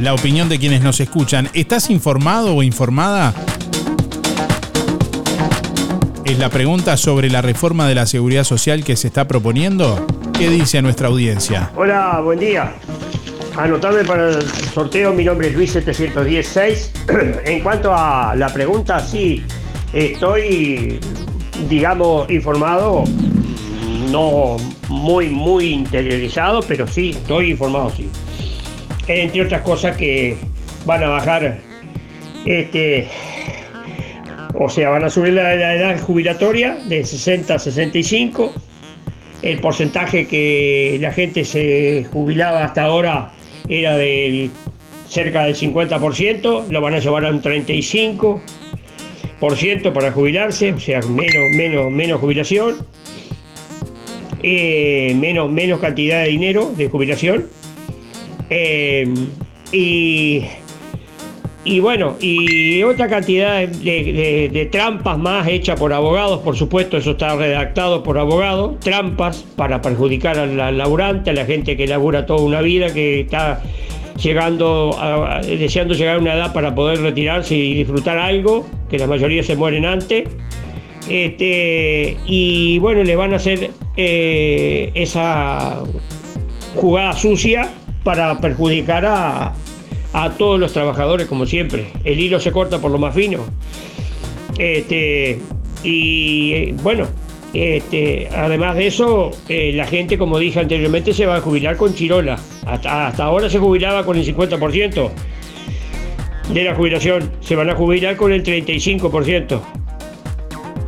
[SPEAKER 2] la opinión de quienes nos escuchan. ¿Estás informado o informada? Es la pregunta sobre la reforma de la seguridad social que se está proponiendo. ¿Qué dice nuestra audiencia?
[SPEAKER 23] Hola, buen día. Anotarme para el sorteo, mi nombre es Luis 716. en cuanto a la pregunta, sí, estoy, digamos, informado, no muy, muy interiorizado, pero sí, estoy informado, sí. Entre otras cosas que van a bajar, este, o sea, van a subir la edad jubilatoria de 60 a 65. El porcentaje que la gente se jubilaba hasta ahora era de cerca del 50%, lo van a llevar a un 35% para jubilarse, o sea, menos, menos, menos jubilación, eh, menos, menos cantidad de dinero de jubilación. Eh, y, y bueno, y otra cantidad de, trampas más hechas por abogados, por supuesto, eso está redactado por abogados, trampas para perjudicar al, al laburante, a la gente que labura toda una vida, que está llegando, deseando llegar a una edad para poder retirarse y disfrutar algo, que la mayoría se mueren antes. Este, y bueno, le van a hacer eh, esa jugada sucia para perjudicar a, a todos los trabajadores, como siempre. El hilo se corta por lo más fino. Este, y eh, bueno, este, además de eso, eh, la gente, como dije anteriormente, se va a jubilar con chirola. Hasta, hasta ahora se jubilaba con el 50% de la jubilación. Se van a jubilar con el 35%.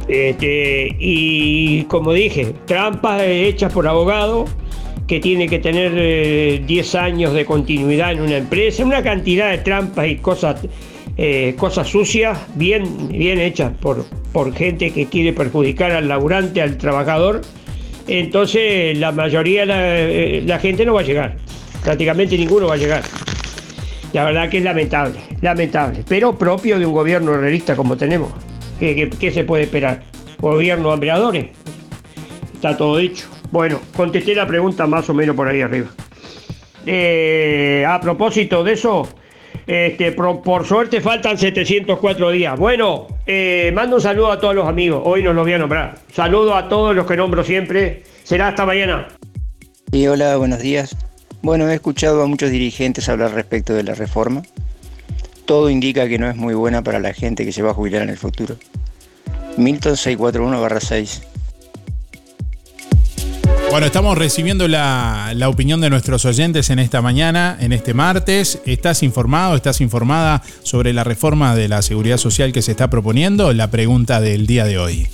[SPEAKER 23] Este, y como dije, trampas hechas por abogados que tiene que tener eh, 10 años de continuidad en una empresa, una cantidad de trampas y cosas, eh, cosas sucias bien, bien hechas por, por gente que quiere perjudicar al laburante, al trabajador. Entonces la mayoría, la, eh, la gente no va a llegar, prácticamente ninguno va a llegar. La verdad que es lamentable, lamentable, pero propio de un gobierno realista como tenemos. ¿Qué, se puede esperar? ¿Gobierno de empleadores? Está todo dicho. Bueno, contesté la pregunta más o menos por ahí arriba. Eh, a propósito de eso, este, por, suerte faltan 704 días. Bueno, eh, mando un saludo a todos los amigos. Hoy no los voy a nombrar. Saludo a todos los que nombro siempre. Será hasta mañana.
[SPEAKER 24] Y hola, buenos días. Bueno, he escuchado a muchos dirigentes hablar respecto de la reforma. Todo indica que no es muy buena para la gente que se va a jubilar en el futuro. Milton 641-6.
[SPEAKER 2] Bueno, estamos recibiendo la, la opinión de nuestros oyentes en esta mañana, en este martes. ¿Estás informado, estás informada sobre la reforma de la seguridad social que se está proponiendo? La pregunta del día de hoy.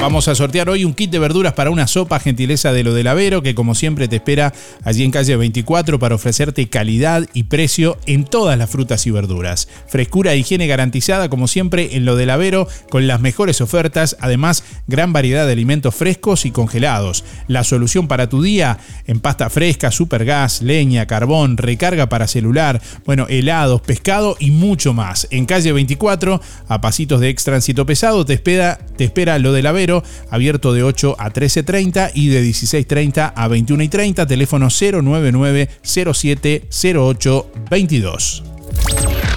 [SPEAKER 2] Vamos a sortear hoy un kit de verduras para una sopa gentileza de lo del Avero, que como siempre te espera allí en calle 24 para ofrecerte calidad y precio en todas las frutas y verduras. Frescura e higiene garantizada como siempre en lo del Avero con las mejores ofertas, además gran variedad de alimentos frescos y congelados. La solución para tu día en pasta fresca, supergas, leña, carbón, recarga para celular, bueno, helados, pescado y mucho más. En calle 24, a pasitos de ex tránsito pesado, te espera, te espera lo del Avero, abierto de 8 a 13.30 y de 16.30 a 21.30, teléfono 099 07 08 22.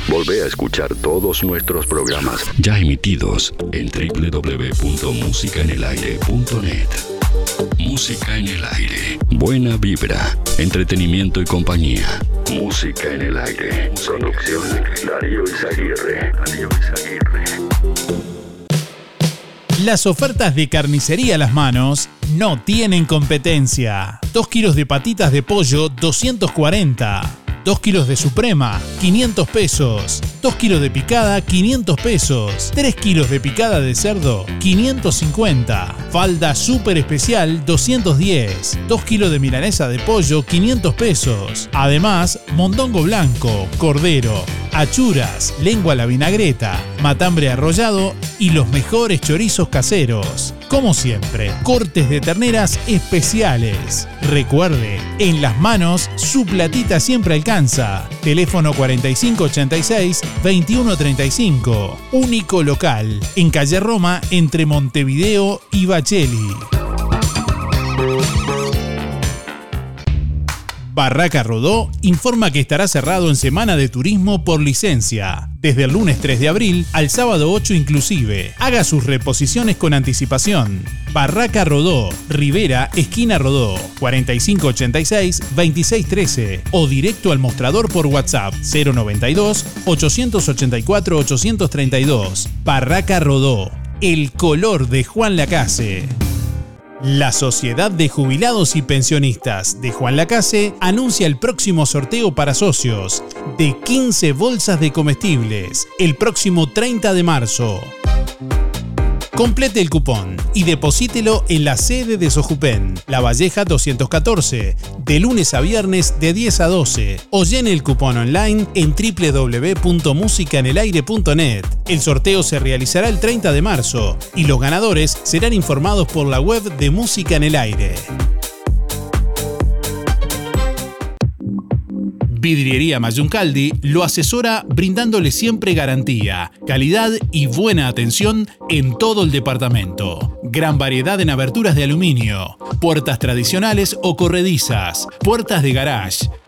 [SPEAKER 3] Volvé a escuchar todos nuestros programas ya emitidos en www.musicaenelaire.net. Música en el aire. Buena vibra, entretenimiento y compañía. Música en el aire. Conducción Darío Izaguirre. Darío Izaguirre.
[SPEAKER 2] Las ofertas de carnicería a las manos no tienen competencia. 2 kilos de patitas de pollo, 240. 2 kilos de suprema, 500 pesos. 2 kilos de picada, 500 pesos. 3 kilos de picada de cerdo, 550. Falda súper especial, 210. 2 kilos de milanesa de pollo, 500 pesos. Además, mondongo blanco, cordero, achuras, lengua a la vinagreta, matambre arrollado y los mejores chorizos caseros. Como siempre, cortes de terneras especiales. Recuerde, en las manos su platita siempre alcanza. Teléfono 4586-2135. Único local, en calle Roma, entre Montevideo y Bacheli. Barraca Rodó informa que estará cerrado en Semana de Turismo por licencia, desde el lunes 3 de abril al sábado 8 inclusive. Haga sus reposiciones con anticipación. Barraca Rodó, Rivera, esquina Rodó, 4586-2613 o directo al mostrador por WhatsApp 092-884-832. Barraca Rodó, el color de Juan Lacase. La Sociedad de Jubilados y Pensionistas de Juan Lacase anuncia el próximo sorteo para socios de 15 bolsas de comestibles el próximo 30 de marzo. Complete el cupón y deposítelo en la sede de Sojupen, La Valleja 214, de lunes a viernes de 10 a 12 o llene el cupón online en www.musicaenelaire.net. El sorteo se realizará el 30 de marzo y los ganadores serán informados por la web de Música en el Aire. Vidriería Mayuncaldi lo asesora brindándole siempre garantía, calidad y buena atención en todo el departamento. Gran variedad en aberturas de aluminio, puertas tradicionales o corredizas, puertas de garage,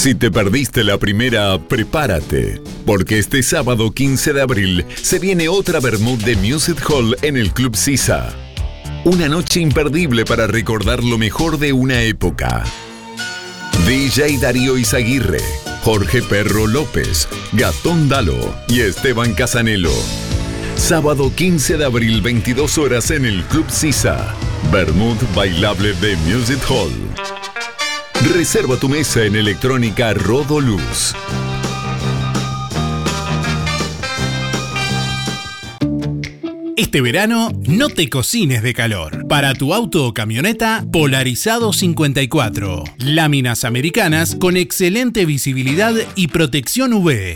[SPEAKER 25] Si te perdiste la primera, prepárate, porque este sábado 15 de abril se viene otra Bermud de Music Hall en el Club Sisa. Una noche imperdible para recordar lo mejor de una época. DJ Darío Izaguirre, Jorge Perro López, Gatón Dalo y Esteban Casanelo. Sábado 15 de abril, 22 horas en el Club Sisa. Bermud Bailable de Music Hall. Reserva tu mesa en electrónica Rodoluz.
[SPEAKER 2] Este verano no te cocines de calor. Para tu auto o camioneta, Polarizado 54. Láminas americanas con excelente visibilidad y protección UV.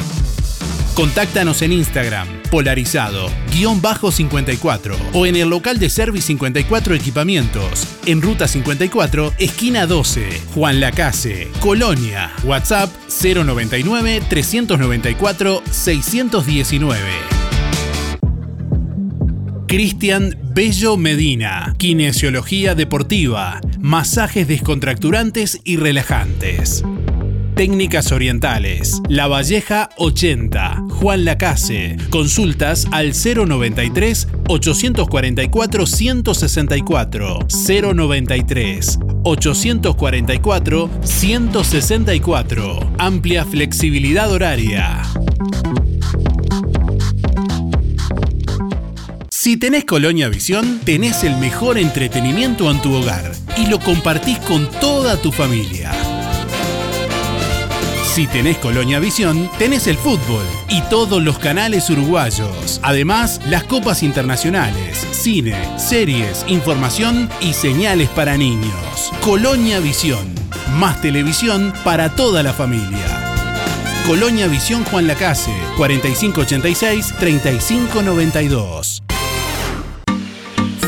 [SPEAKER 2] Contáctanos en Instagram, polarizado-54 o en el local de Service 54 Equipamientos, en Ruta 54, esquina 12, Juan Lacase, Colonia, WhatsApp 099-394-619. Cristian Bello Medina, Kinesiología Deportiva, masajes descontracturantes y relajantes. Técnicas Orientales, La Valleja 80, Juan Lacase. Consultas al 093 844 164 093 844 164. Amplia flexibilidad horaria. Si tenés Colonia Visión, tenés el mejor entretenimiento en tu hogar y lo compartís con toda tu familia. Si tenés Colonia Visión, tenés el fútbol y todos los canales uruguayos. Además, las copas internacionales, cine, series, información y señales para niños. Colonia Visión. Más televisión para toda la familia. Colonia Visión Juan Lacase, 4586-3592.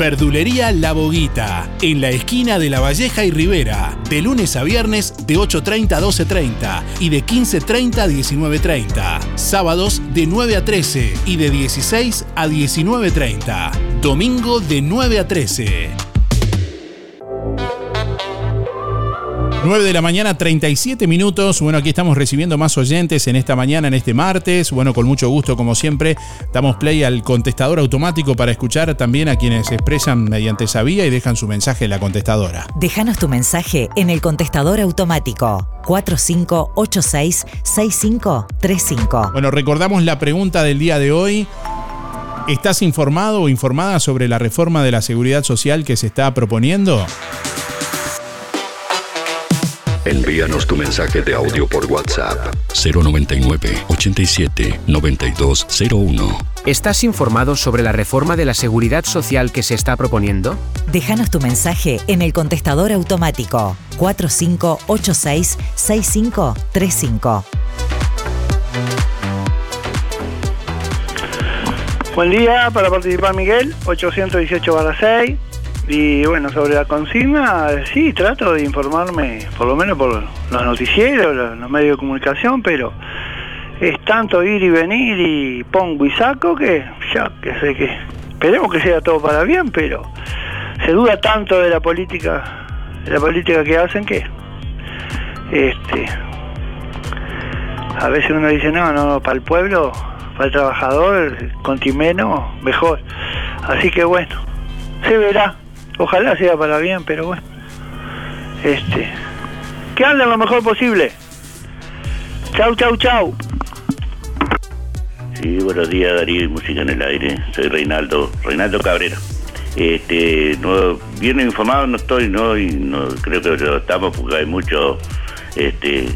[SPEAKER 2] Verdulería La Boguita, en la esquina de La Valleja y Rivera, de lunes a viernes de 8.30 a 12.30 y de 15.30 a 19.30. Sábados de 9 a 13 y de 16 a 19.30. Domingo de 9 a 13.
[SPEAKER 26] 9 de la mañana, 37 minutos. Bueno, aquí estamos recibiendo más oyentes en esta mañana, en este martes. Bueno, con mucho gusto, como siempre, damos play al contestador automático para escuchar también a quienes se expresan mediante esa vía y dejan su mensaje en la contestadora.
[SPEAKER 5] Déjanos tu mensaje en el contestador automático 4586-6535.
[SPEAKER 26] Bueno, recordamos la pregunta del día de hoy. ¿Estás informado o informada sobre la reforma de la seguridad social que se está proponiendo?
[SPEAKER 3] Envíanos tu mensaje de audio por WhatsApp 099 87 9201.
[SPEAKER 27] ¿Estás informado sobre la reforma de la seguridad social que se está proponiendo?
[SPEAKER 5] Déjanos tu mensaje en el contestador automático 4586-6535.
[SPEAKER 28] Buen día, para participar Miguel, 818 6. Y bueno, sobre la consigna, sí, trato de informarme, por lo menos por los noticieros, los, medios de comunicación, pero es tanto ir y venir y pongo y saco que ya que sé que esperemos que sea todo para bien, pero se duda tanto de la política, la política que hacen que este a veces uno dice no, no, para el pueblo, para el trabajador, contimeno, mejor. Así que bueno, se verá. Ojalá sea para bien, pero bueno. Este. Que anden lo mejor posible. Chau, chau, chau.
[SPEAKER 29] Sí, buenos días Darío y Música en el Aire. Soy Reinaldo, Reinaldo Cabrera. Este, no, bien informado no estoy, no, y no creo que lo estamos porque hay mucho, este,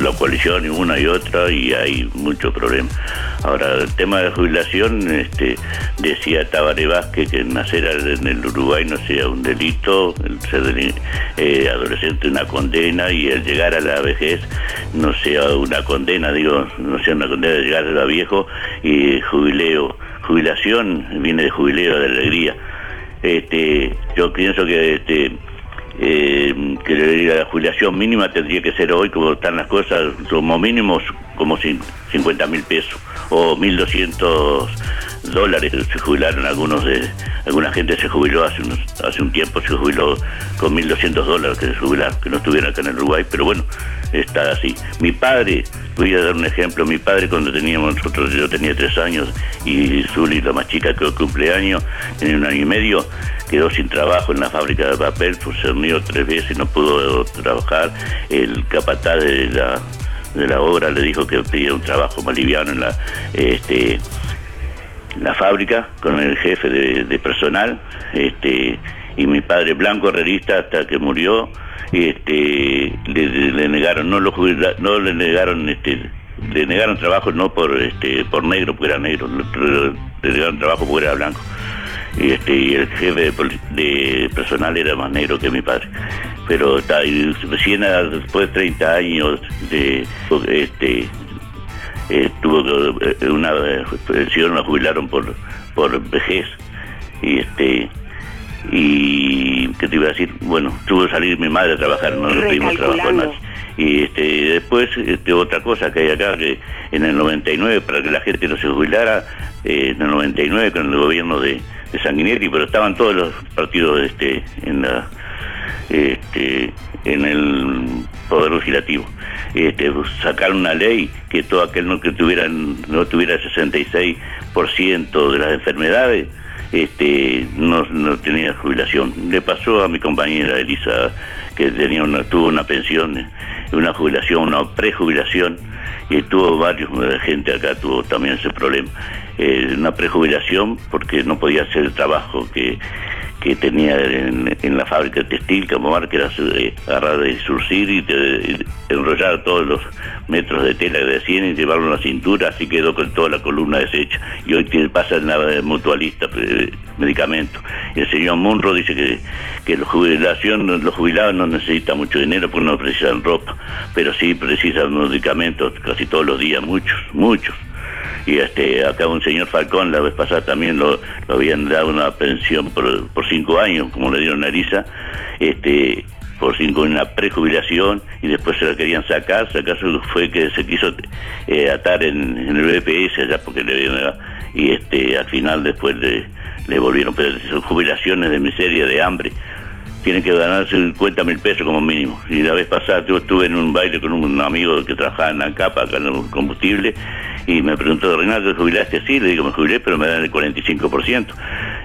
[SPEAKER 29] la coalición y una y otra y hay muchos problemas. Ahora, el tema de jubilación, este, decía Tabaré Vázquez que nacer en el Uruguay no sea un delito, el ser de- eh, adolescente una condena y el llegar a la vejez no sea una condena, digo, no sea una condena de llegar a viejo y jubileo. Jubilación viene de jubileo, de alegría. Este, yo pienso que este, eh, que la jubilación mínima tendría que ser hoy, como están las cosas, como mínimos como cin- 50 mil pesos o 1.200 dólares. Se jubilaron algunos de, alguna gente se jubiló hace, unos- hace un tiempo, se jubiló con 1.200 dólares que se jubilaron, que no estuvieron acá en el Uruguay, pero bueno, está así. Mi padre, voy a dar un ejemplo, mi padre cuando teníamos nosotros, yo tenía tres años y Zuli, la más chica, que cumpleaños, tenía un año y medio, quedó sin trabajo en la fábrica de papel, unió tres veces, no pudo trabajar, el capataz de la, de la obra le dijo que pedía un trabajo más liviano en la, este, la fábrica con el jefe de, personal este y mi padre blanco herrerista hasta que murió este le, negaron no lo no le negaron este le negaron trabajo no por este por negro porque era negro le negaron trabajo porque era blanco y este y el jefe de, de personal era más negro que mi padre. Pero recién a- después de 30 años de este eh, tuvo eh, una pensión, la jubilaron por, por vejez. Y este y qué te iba a decir bueno tuvo que salir mi madre a trabajar no no tuvimos trabajo más y este después este, otra cosa que hay acá que en el 99 para que la gente no se jubilara eh, en el 99 con el gobierno de, de Sanguinetti pero estaban todos los partidos este en la este, en el poder legislativo este, sacaron una ley que todo aquel no que tuviera no tuviera 66% de las enfermedades este, no, no tenía jubilación. Le pasó a mi compañera Elisa que tenía una, tuvo una pensión, una jubilación, una prejubilación, y tuvo varios, eh, gente acá tuvo también ese problema. Eh, una prejubilación porque no podía hacer el trabajo que, que tenía en, en la fábrica textil, Camomar, que era eh, agarrar de surcir y te- enrollar todos los metros de tela de 100 y llevarlo a la cintura, así quedó con toda la columna deshecha. Y hoy tiene, pasa en la mutualista, eh, medicamentos. Y el señor Munro dice que, que la jubilación, los jubilados no necesitan mucho dinero porque no precisan ropa, pero sí precisan medicamentos casi todos los días, muchos, muchos. Y este acá un señor Falcón la vez pasada también lo, habían dado una pensión por, por cinco años como le dieron a este por cinco una prejubilación y después se la querían sacar. Acaso fue que se quiso eh, atar en, el BPS allá porque le y este al final después le, le volvieron pero son jubilaciones de miseria de hambre tienen que ganar 50 mil pesos como mínimo. Y la vez pasada yo estuve en un baile con un amigo que trabajaba en la capa, acá en el combustible, y me preguntó, ¿te jubilaste? Sí, le digo, me jubilé, pero me dan el 45%.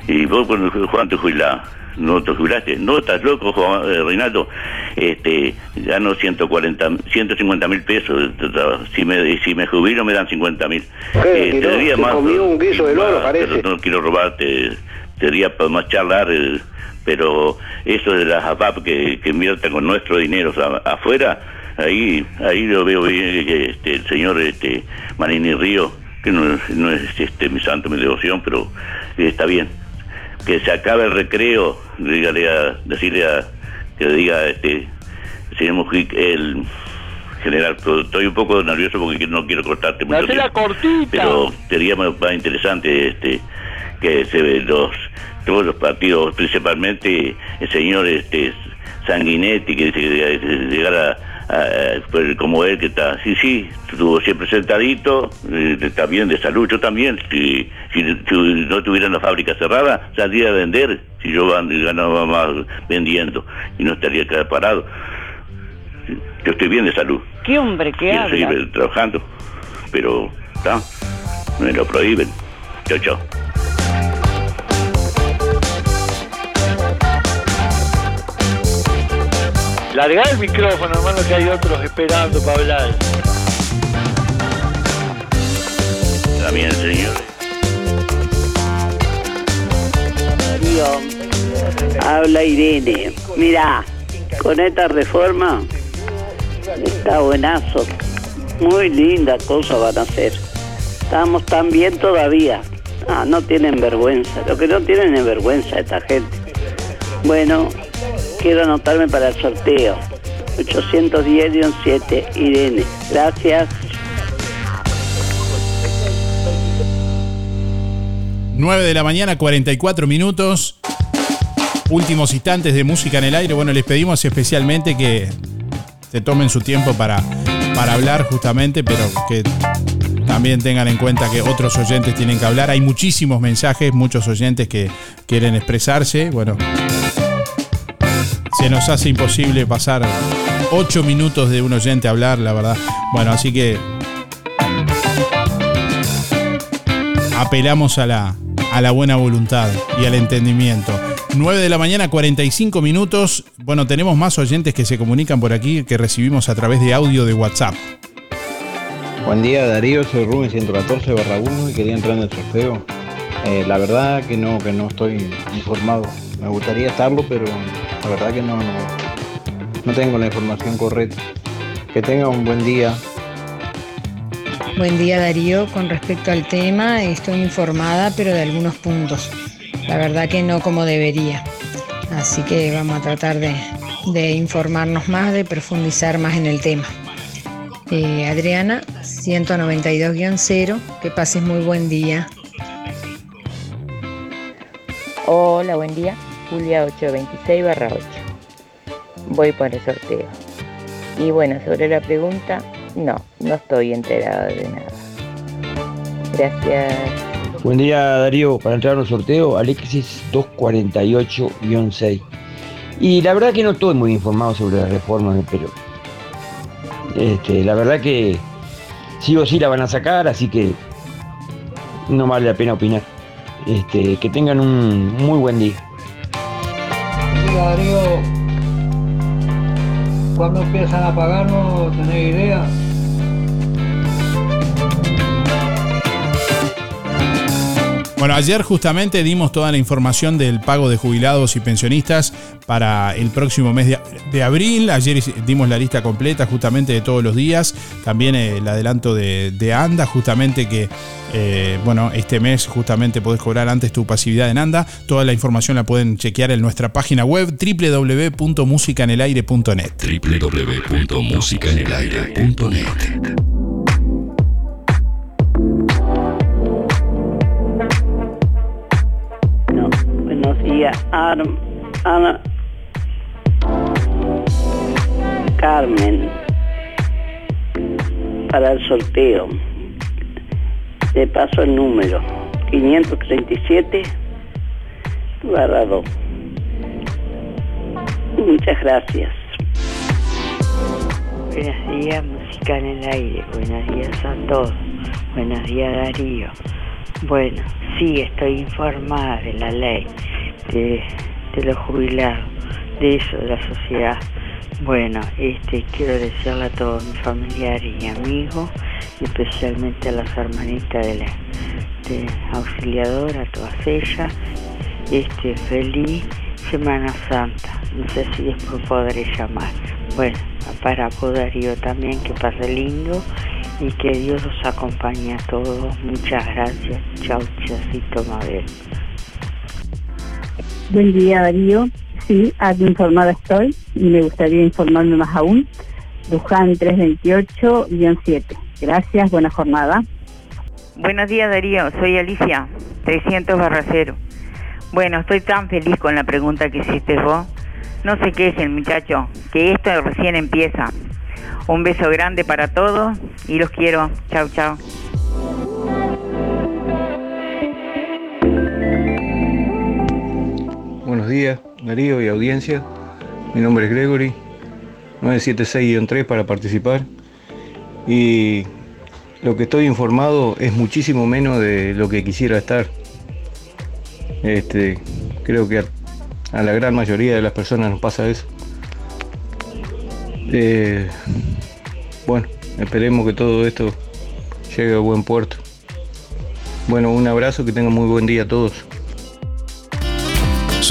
[SPEAKER 29] Y vos, ¿cuánto jubilás? ¿No te jubilaste? No, estás loco, Juan- eh, Reinaldo. Este, gano 140, 150 mil pesos. Si me, si me jubilo me dan 50 mil. Eh, te diría más,
[SPEAKER 30] un guiso de loro, parece.
[SPEAKER 29] no quiero robarte, te diría para más charlar, eh, pero eso de las APAP que, que inviertan con nuestro dinero afuera, ahí ahí lo veo bien que este, el señor este, Manini Río, que no, es- no es este, mi santo, mi devoción, pero está bien. Que se acabe el recreo, dígale a, decirle a, que le diga este, señor Mujic, el general, estoy un poco nervioso porque no quiero cortarte mucho tiempo
[SPEAKER 31] cortita.
[SPEAKER 29] pero sería más, más interesante este que se ve los todos los partidos principalmente el señor este Sanguinetti que dice que llegara pues, como él que está sí sí estuvo siempre sentadito eh, está bien de salud yo también si, si, si no tuviera la fábrica cerrada saldría a vender si yo gan- ganaba más vendiendo y no estaría acá parado yo estoy bien de salud
[SPEAKER 31] ¿Qué hombre que
[SPEAKER 29] quiero
[SPEAKER 31] habla?
[SPEAKER 29] seguir trabajando, pero está, me lo prohíben. Chao, chao.
[SPEAKER 31] Larga el micrófono, hermano, que hay otros esperando para hablar.
[SPEAKER 29] También, señores.
[SPEAKER 32] Habla Irene. Mira, con esta reforma está buenazo. Muy linda cosa van a hacer. Estamos tan bien todavía. Ah, no tienen vergüenza. Lo que no tienen es vergüenza esta gente. Bueno, quiero anotarme para el sorteo. 810-7, Irene. Gracias.
[SPEAKER 2] 9 de la mañana, 44 minutos. Últimos instantes de música en el aire. Bueno, les pedimos especialmente que se tomen su tiempo para, para hablar justamente, pero que también tengan en cuenta que otros oyentes tienen que hablar. Hay muchísimos mensajes, muchos oyentes que quieren expresarse. Bueno, se nos hace imposible pasar 8 minutos de un oyente a hablar, la verdad. Bueno, así que apelamos a la, a la buena voluntad y al entendimiento. 9 de la mañana, 45 minutos. Bueno, tenemos más oyentes que se comunican por aquí que recibimos a través de audio de WhatsApp.
[SPEAKER 33] Buen día Darío, soy Rubén 114 barra 1 y quería entrar en el sorteo. Eh, la verdad que no, que no estoy informado. Me gustaría estarlo, pero la verdad que no, no, no tengo la información correcta. Que tenga un buen día.
[SPEAKER 34] Buen día Darío, con respecto al tema estoy informada pero de algunos puntos. La verdad que no como debería. Así que vamos a tratar de, de informarnos más, de profundizar más en el tema. Eh, Adriana, 192-0. Que pases muy buen día.
[SPEAKER 12] Hola, buen día. Julia 826 barra 8. Voy por el sorteo. Y bueno, sobre la pregunta, no, no estoy enterada de nada. Gracias.
[SPEAKER 35] Buen día Darío, para entrar al sorteo, Alexis 248-6. Y la verdad que no estoy muy informado sobre las reformas de Perú. Este, la verdad que sí o sí la van a sacar, así que no vale la pena opinar. Este, que tengan un muy buen día.
[SPEAKER 36] Darío, ¿cuándo empiezan a pagarnos? ¿Tenés idea?
[SPEAKER 37] Bueno, ayer justamente dimos toda la información del pago de jubilados y pensionistas para el próximo mes de, abril. Ayer dimos la lista completa justamente de todos los días. También eh, el adelanto de, de ANDA, justamente que, eh, bueno, este mes justamente podés cobrar antes tu pasividad en ANDA. Toda la información la pueden chequear en nuestra página web www.musicanelaire.net.
[SPEAKER 3] www.musicanelaire.net.
[SPEAKER 38] Ana. Carmen. Para el sorteo. De paso el número. 537 barra 2. Muchas gracias.
[SPEAKER 39] Buenos días, música en el aire. Buenos días a todos. Buenos días, Darío. Bueno, sí, estoy informada de la ley de, los jubilados, de eso, de la sociedad. Bueno, este, quiero desearle a todos mis familiares y amigos, especialmente a las hermanitas de la de auxiliadora, a todas ellas, este, feliz Semana Santa. No sé si después podré llamar. Bueno, para Darío también, que pase lindo y que Dios los acompañe a todos. Muchas gracias. Chau, chacito Mabel.
[SPEAKER 40] Buen día, Darío. Sí, algo informada estoy y me gustaría informarme más aún. Luján 328-7. Gracias, buena jornada.
[SPEAKER 41] Buenos días Darío, soy Alicia, 300 barra cero. Bueno, estoy tan feliz con la pregunta que hiciste vos. No se quejen muchacho, que esto recién empieza. Un beso grande para todos y los quiero. Chau, chau.
[SPEAKER 42] Días, Darío y audiencia. Mi nombre es Gregory, 976-3 para participar. Y lo que estoy informado es muchísimo menos de lo que quisiera estar. Este, creo que a, la gran mayoría de las personas nos pasa eso. Eh, bueno, esperemos que todo esto llegue a buen puerto. Bueno, un abrazo, que tengan muy buen día a todos.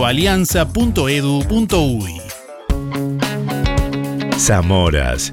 [SPEAKER 2] www.alianza.edu.uy.
[SPEAKER 43] Zamoras.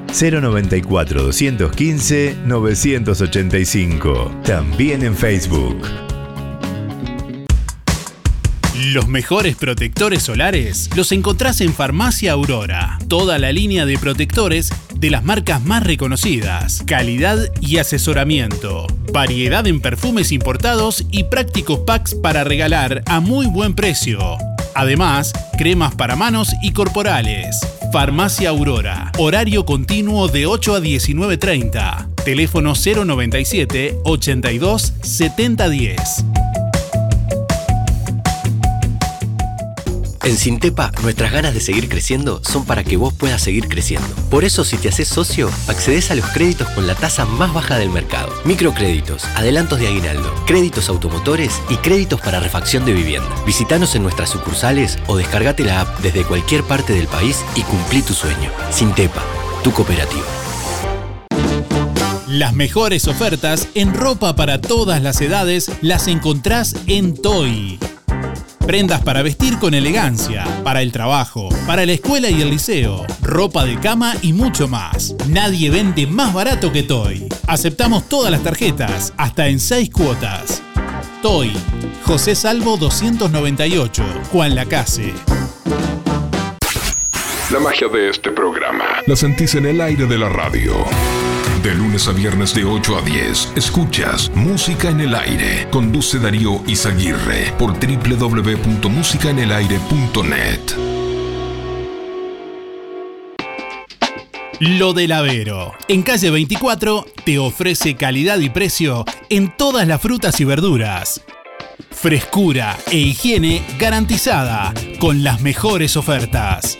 [SPEAKER 43] 094 215 985. También en Facebook.
[SPEAKER 2] Los mejores protectores solares los encontrás en Farmacia Aurora. Toda la línea de protectores de las marcas más reconocidas, calidad y asesoramiento, variedad en perfumes importados y prácticos packs para regalar a muy buen precio. Además, cremas para manos y corporales. Farmacia Aurora, horario continuo de 8 a 19.30. Teléfono 097 82 7010.
[SPEAKER 44] En Sintepa, nuestras ganas de seguir creciendo son para que vos puedas seguir creciendo. Por eso, si te haces socio, accedes a los créditos con la tasa más baja del mercado. Microcréditos, adelantos de aguinaldo, créditos automotores y créditos para refacción de vivienda. Visítanos en nuestras sucursales o descargate la app desde cualquier parte del país y cumplí tu sueño. Sintepa, tu cooperativa.
[SPEAKER 2] Las mejores ofertas en ropa para todas las edades las encontrás en Toy. Prendas para vestir con elegancia, para el trabajo, para la escuela y el liceo, ropa de cama y mucho más. Nadie vende más barato que Toy. Aceptamos todas las tarjetas, hasta en 6 cuotas. Toy, José Salvo 298, Juan Lacase.
[SPEAKER 19] La magia de este programa la sentís en el aire de la radio. De lunes a viernes de 8 a 10, escuchas Música en el Aire. Conduce Darío Izaguirre por www.musicaenelaire.net.
[SPEAKER 2] Lo del Avero. En calle 24 te ofrece calidad y precio en todas las frutas y verduras. Frescura e higiene garantizada con las mejores ofertas.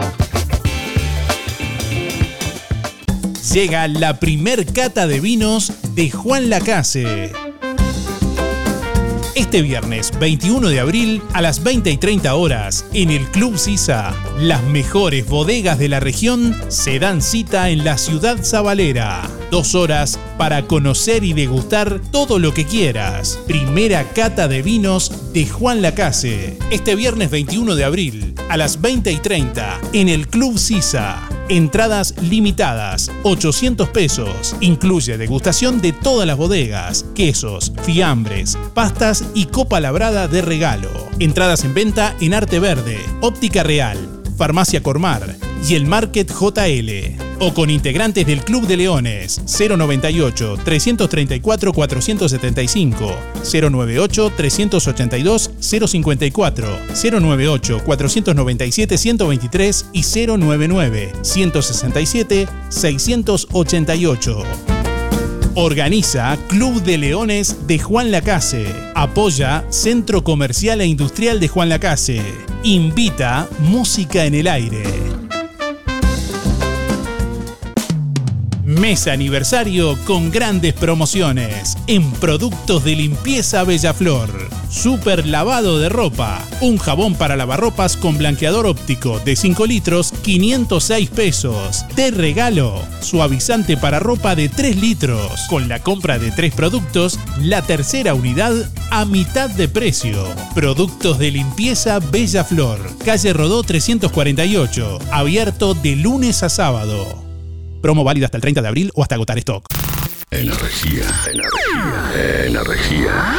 [SPEAKER 2] Llega la primer cata de vinos de Juan Lacase. Este viernes 21 de abril a las 20 y 30 horas en el Club Sisa, las mejores bodegas de la región se dan cita en la ciudad sabalera. Dos horas para conocer y degustar todo lo que quieras. Primera cata de vinos de Juan Lacase. Este viernes 21 de abril a las 20 y 30 en el Club Sisa. Entradas limitadas, 800 pesos. Incluye degustación de todas las bodegas, quesos, fiambres, pastas y copa labrada de regalo. Entradas en venta en Arte Verde, Óptica Real, Farmacia Cormar y el Market JL. O con integrantes del Club de Leones 098 334 475 098 382 054 098 497 123 y 099 167 688. Organiza Club de Leones de Juan Lacase. Apoya Centro Comercial e Industrial de Juan Lacase. Invita Música en el Aire. Mes aniversario con grandes promociones en productos de limpieza Bellaflor. Super lavado de ropa. Un jabón para lavarropas con blanqueador óptico de 5 litros, 506 pesos. De regalo, suavizante para ropa de 3 litros. Con la compra de 3 productos, la tercera unidad a mitad de precio. Productos de limpieza Bellaflor. Calle Rodó 348. Abierto de lunes a sábado. Promo válida hasta el 30 de abril o hasta agotar stock.
[SPEAKER 3] Energía, energía, energía.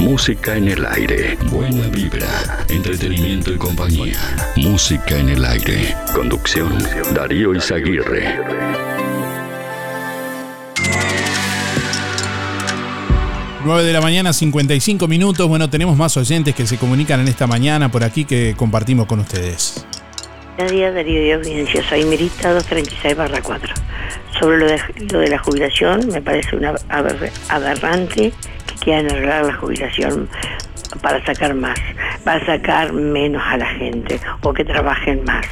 [SPEAKER 3] Música en el aire. Buena vibra. Entretenimiento y compañía. Música en el aire. Conducción. Darío Izaguirre.
[SPEAKER 45] Nueve de la mañana, 55 minutos. Bueno, tenemos más oyentes que se comunican en esta mañana por aquí que compartimos con ustedes.
[SPEAKER 39] Días, Darío de Audiencia. Soy Mirita 236 barra 4. Sobre lo de, lo de la jubilación, me parece una aber- aberrante que quieran arreglar la jubilación para sacar más, para sacar menos a la gente o que trabajen más.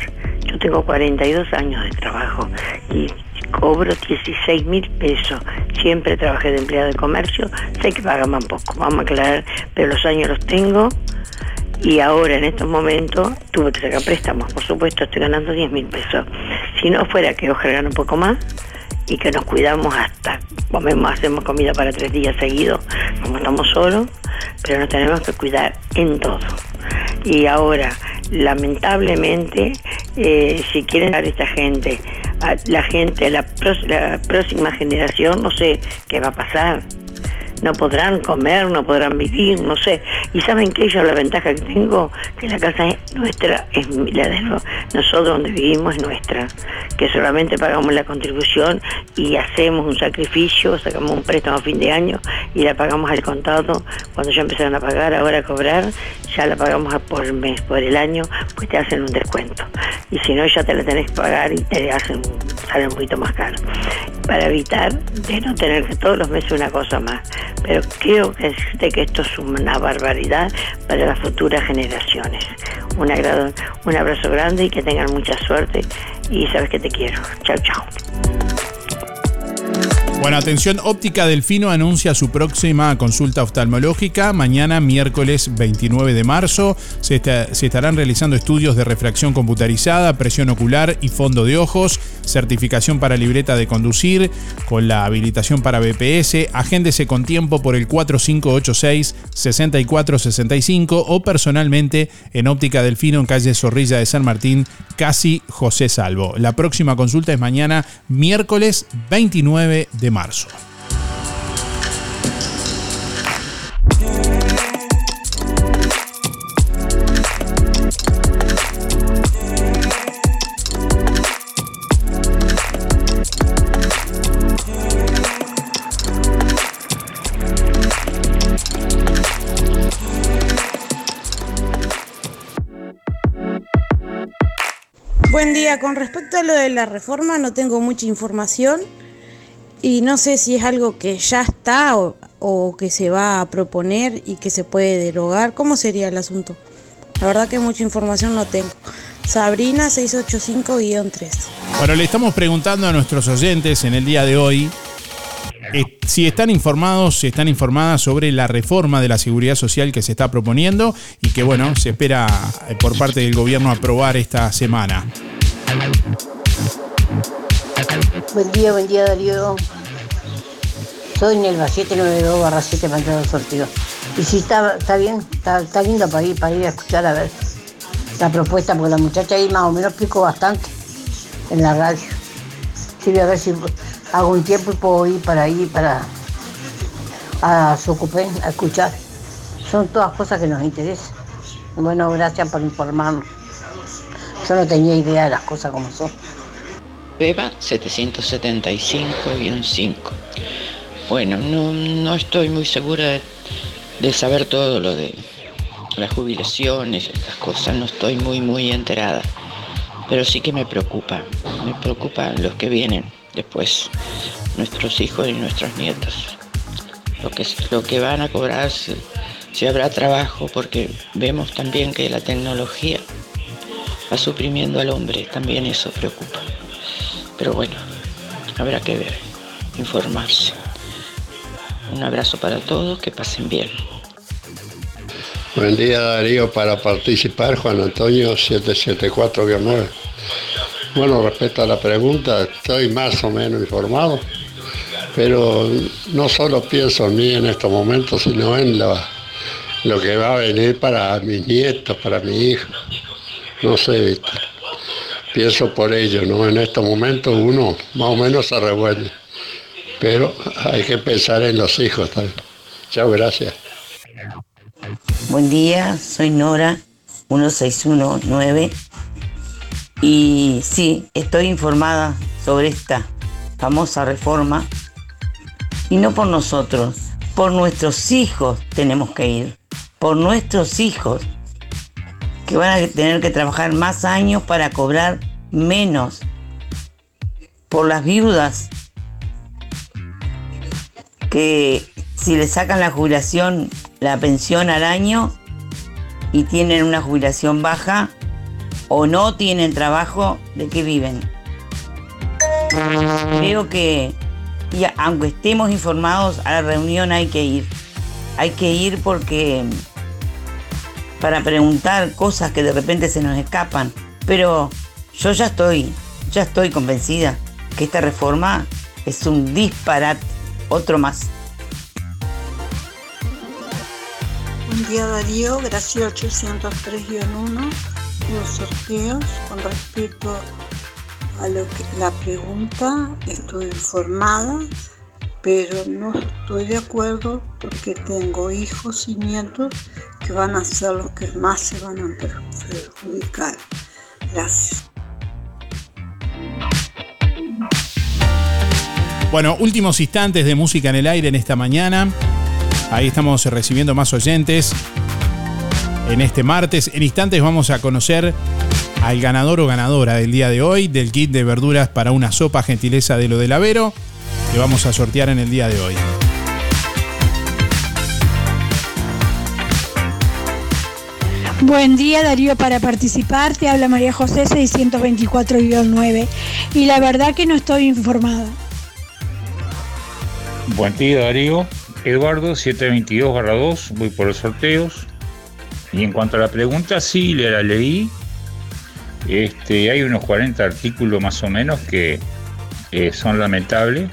[SPEAKER 39] Yo tengo 42 años de trabajo y cobro 16 mil pesos. Siempre trabajé de empleado de comercio, sé que pagan más poco, vamos a aclarar, pero los años los tengo y ahora en estos momentos tuve que sacar préstamos, por supuesto estoy ganando 10 mil pesos. Si no fuera que Oscar gana un poco más y que nos cuidamos hasta, comemos, hacemos comida para tres días seguidos, como estamos solos, pero nos tenemos que cuidar en todo. Y ahora, lamentablemente, eh, si quieren dar esta gente, a la gente, la, la próxima generación, no sé qué va a pasar no podrán comer, no podrán vivir, no sé. Y saben que yo la ventaja que tengo, que la casa es nuestra, es la de nosotros donde vivimos es nuestra, que solamente pagamos la contribución y hacemos un sacrificio, sacamos un préstamo a fin de año y la pagamos al contado. Cuando ya empezaron a pagar, ahora a cobrar, ya la pagamos por mes, por el año, pues te hacen un descuento. Y si no, ya te la tenés que pagar y te hacen, sale un poquito más caro. Para evitar de no tener que todos los meses una cosa más pero creo que, que esto es una barbaridad para las futuras generaciones. Un, un abrazo grande y que tengan mucha suerte y sabes que te quiero. Chao, chao.
[SPEAKER 2] Bueno, atención, Óptica Delfino anuncia su próxima consulta oftalmológica mañana, miércoles 29 de marzo. Se, estarán realizando estudios de refracción computarizada, presión ocular y fondo de ojos, certificación para libreta de conducir, con la habilitación para BPS. Agéndese con tiempo por el 4586-6465 o personalmente en Óptica Delfino en calle Zorrilla de San Martín, casi José Salvo. La próxima consulta es mañana, miércoles 29 de marzo.
[SPEAKER 46] Buen día, con respecto a lo de la reforma no tengo mucha información y no sé si es algo que ya está o, que se va a proponer y que se puede derogar. ¿Cómo sería el asunto? La verdad que mucha información no tengo. Sabrina 685-3.
[SPEAKER 2] Bueno, le estamos preguntando a nuestros oyentes en el día de hoy eh, si están informados, si están informadas sobre la reforma de la seguridad social que se está proponiendo y que bueno, se espera eh, por parte del gobierno aprobar esta semana.
[SPEAKER 47] Buen día, buen día Darío. Soy Nelva 792 barra 7 para el sorteo. Y si está, está bien, está, está lindo para ir, para ir a escuchar a ver la propuesta, porque la muchacha ahí más o menos pico bastante en la radio. Sí, voy a ver si hago un tiempo y puedo ir para ahí, para a su ocupé, a escuchar. Son todas cosas que nos interesan. Bueno, gracias por informarnos. Yo no tenía idea de las cosas como son.
[SPEAKER 38] Beba 775-5. Bueno, no, no, estoy muy segura de, saber todo lo de las jubilaciones, estas cosas, no estoy muy, muy enterada. Pero sí que me preocupa, me preocupan los que vienen después, nuestros hijos y nuestros nietos. Lo que, lo que van a cobrar, si habrá trabajo, porque vemos también que la tecnología va suprimiendo al hombre, también eso preocupa. Pero bueno, habrá que ver, informarse. Un abrazo para todos, que pasen bien.
[SPEAKER 48] Buen día Darío, para participar Juan Antonio 774-9. Bueno, respecto a la pregunta, estoy más o menos informado, pero no solo pienso en mí en estos momentos, sino en lo, lo que va a venir para mis nietos, para mi hijo. No sé, Víctor pienso por ello, ¿no? En estos momentos uno más o menos se revuelve, pero hay que pensar en los hijos también. Chao, gracias.
[SPEAKER 47] Buen día, soy Nora, 1619, y sí, estoy informada sobre esta famosa reforma, y no por nosotros, por nuestros hijos tenemos que ir, por nuestros hijos que van a tener que trabajar más años para cobrar menos. Por las viudas que si le sacan la jubilación, la pensión al año y tienen una jubilación baja, o no tienen trabajo, ¿de qué viven? Creo que, y aunque estemos informados, a la reunión hay que ir. Hay que ir porque para preguntar cosas que de repente se nos escapan. Pero yo ya estoy, ya estoy convencida que esta reforma es un disparate, otro más.
[SPEAKER 39] Buen día Darío, Gracias 803-1, los sorteos con respecto a lo que la pregunta, estoy informada, pero no estoy de acuerdo porque tengo hijos y nietos que van a ser los que más se van a perjudicar. Gracias.
[SPEAKER 2] Bueno, últimos instantes de música en el aire en esta mañana. Ahí estamos recibiendo más oyentes. En este martes, en instantes vamos a conocer al ganador o ganadora del día de hoy del kit de verduras para una sopa gentileza de lo del Avero que vamos a sortear en el día de hoy.
[SPEAKER 49] Buen día Darío, para participar te habla María José 624-9 y la verdad que no estoy informada.
[SPEAKER 41] Buen día Darío, Eduardo 722-2, voy por los sorteos. Y en cuanto a la pregunta, sí, le la leí. Este, hay unos 40 artículos más o menos que eh, son lamentables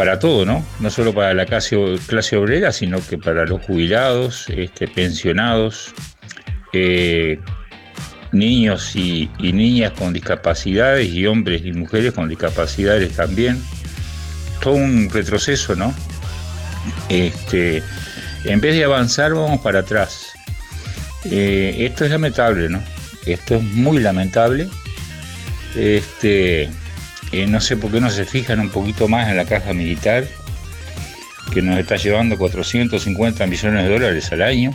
[SPEAKER 41] para todo, ¿no? No solo para la clase, obrera, sino que para los jubilados, este, pensionados, eh, niños y, niñas con discapacidades y hombres y mujeres con discapacidades también. Todo un retroceso, ¿no? Este, en vez de avanzar, vamos para atrás. Eh, esto es lamentable, ¿no? Esto es muy lamentable. Este, eh, no sé por qué no se fijan un poquito más en la caja militar, que nos está llevando 450 millones de dólares al año,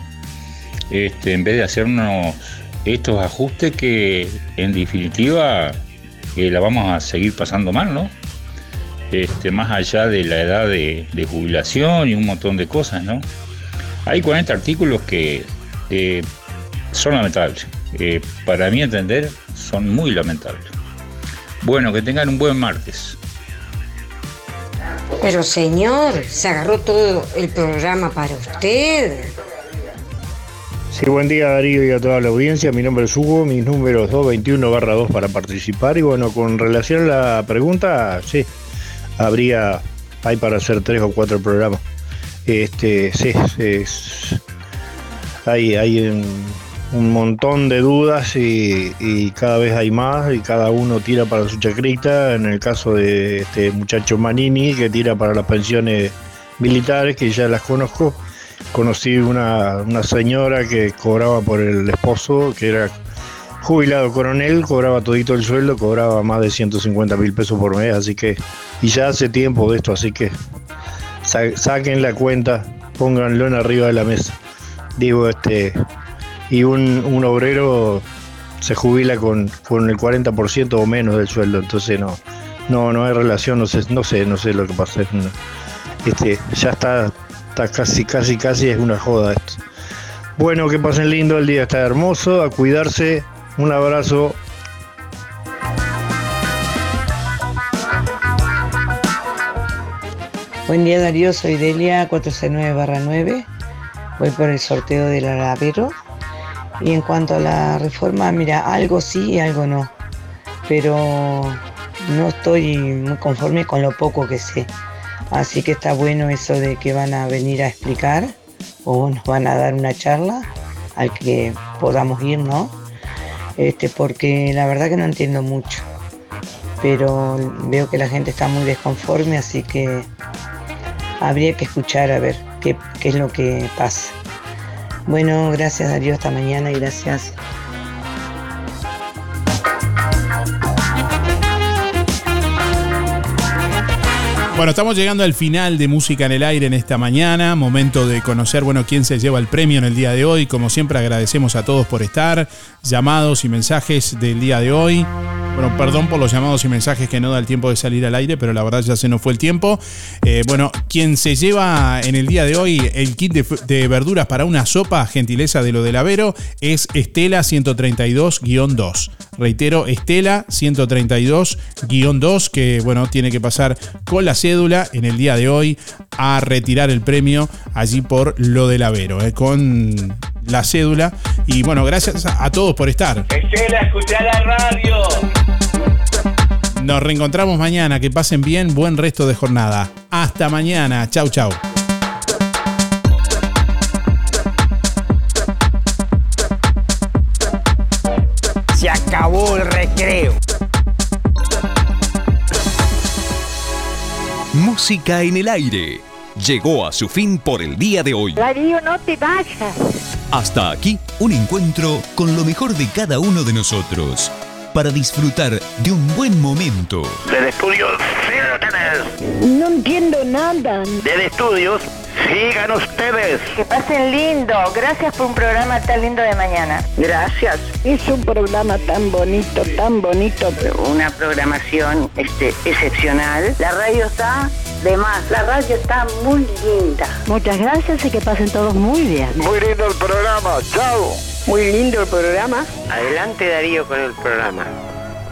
[SPEAKER 41] este, en vez de hacernos estos ajustes que en definitiva eh, la vamos a seguir pasando mal, ¿no? Este, más allá de la edad de, jubilación y un montón de cosas, ¿no? Hay 40 artículos que eh, son lamentables. para mi entender, son muy lamentables. Bueno, que tengan un buen martes.
[SPEAKER 46] Pero señor, se agarró todo el programa para usted.
[SPEAKER 50] Sí, buen día Darío y a toda la audiencia. Mi nombre es Hugo, mis números 221 barra 2 para participar. Y bueno, con relación a la pregunta, sí, habría, hay para hacer tres o cuatro programas. Este, sí, es, hay, hay un un montón de dudas y, cada vez hay más y cada uno tira para su chacrita. En el caso de este muchacho Manini que tira para las pensiones militares, que ya las conozco. Conocí una, una señora que cobraba por el esposo, que era jubilado coronel, cobraba todito el sueldo, cobraba más de 150 mil pesos por mes, así que, y ya hace tiempo de esto, así que saquen la cuenta, pónganlo en arriba de la mesa. Digo, este, y un, obrero se jubila con, con el 40% o menos del sueldo, entonces no, no, no hay relación, no sé, no sé, no sé lo que pasa. Este, ya está, está casi, casi, casi es una joda esto. Bueno, que pasen lindo, el día está hermoso, a cuidarse, un abrazo.
[SPEAKER 12] Buen día Darío, soy Delia 469 9. Voy por el sorteo del alavero y en cuanto a la reforma, mira, algo sí y algo no. Pero no estoy muy conforme con lo poco que sé. Así que está bueno eso de que van a venir a explicar o nos van a dar una charla al que podamos ir, ¿no? Este, porque la verdad que no entiendo mucho. Pero veo que la gente está muy desconforme, así que habría que escuchar a ver qué, qué es lo que pasa. Bueno, gracias Darío, hasta mañana y gracias.
[SPEAKER 2] Bueno, estamos llegando al final de Música en el Aire en esta mañana. Momento de conocer, bueno, quién se lleva el premio en el día de hoy. Como siempre, agradecemos a todos por estar. Llamados y mensajes del día de hoy. Bueno, perdón por los llamados y mensajes que no da el tiempo de salir al aire, pero la verdad ya se nos fue el tiempo. Eh, bueno, quien se lleva en el día de hoy el kit de, verduras para una sopa, gentileza de lo del Avero, es Estela 132-2. Reitero, Estela 132-2, que bueno, tiene que pasar con la cédula en el día de hoy a retirar el premio allí por lo del Avero, eh, con la cédula. Y bueno, gracias a, todos por estar.
[SPEAKER 51] Estela, escucha la radio.
[SPEAKER 2] Nos reencontramos mañana. Que pasen bien. Buen resto de jornada. Hasta mañana. Chau, chau.
[SPEAKER 52] Se acabó el recreo.
[SPEAKER 25] Música en el aire. Llegó a su fin por el día de hoy.
[SPEAKER 10] Darío, no te vayas.
[SPEAKER 25] Hasta aquí, un encuentro con lo mejor de cada uno de nosotros. Para disfrutar de un buen momento.
[SPEAKER 51] Desde estudios, sigan ustedes.
[SPEAKER 10] No entiendo nada.
[SPEAKER 51] Desde estudios, sigan ustedes.
[SPEAKER 10] Que pasen lindo. Gracias por un programa tan lindo de mañana.
[SPEAKER 7] Gracias.
[SPEAKER 10] Es un programa tan bonito, tan bonito.
[SPEAKER 7] Una programación este, excepcional. La radio está de más. La radio está muy linda.
[SPEAKER 10] Muchas gracias y que pasen todos muy bien.
[SPEAKER 51] Muy lindo el programa. Chao.
[SPEAKER 7] Muy lindo el programa. Adelante Darío con el programa.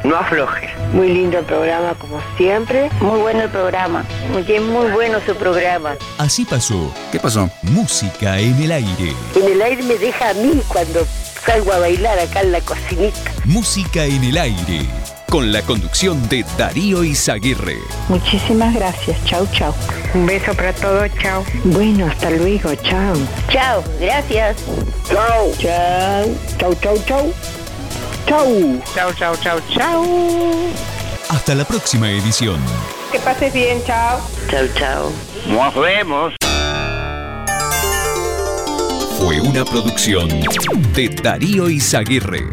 [SPEAKER 7] No afloje. Muy lindo el programa como siempre. Muy bueno el programa. Muy, muy bueno su programa.
[SPEAKER 25] Así pasó. ¿Qué pasó? Música en el aire.
[SPEAKER 7] En el aire me deja a mí cuando salgo a bailar acá en la cocinita.
[SPEAKER 25] Música en el aire. Con la conducción de Darío Izaguirre.
[SPEAKER 10] Muchísimas gracias. Chau, chau.
[SPEAKER 7] Un beso para todos. Chao.
[SPEAKER 10] Bueno, hasta luego. Chao.
[SPEAKER 7] Chao. Gracias.
[SPEAKER 51] Chao.
[SPEAKER 10] Chao. Chau, chau, chau. Chau.
[SPEAKER 7] Chao, chao, chao, chao.
[SPEAKER 25] Hasta la próxima edición.
[SPEAKER 10] Que pases bien. Chao.
[SPEAKER 7] Chao, chao.
[SPEAKER 51] Nos vemos.
[SPEAKER 25] Fue una producción de Darío Izaguirre.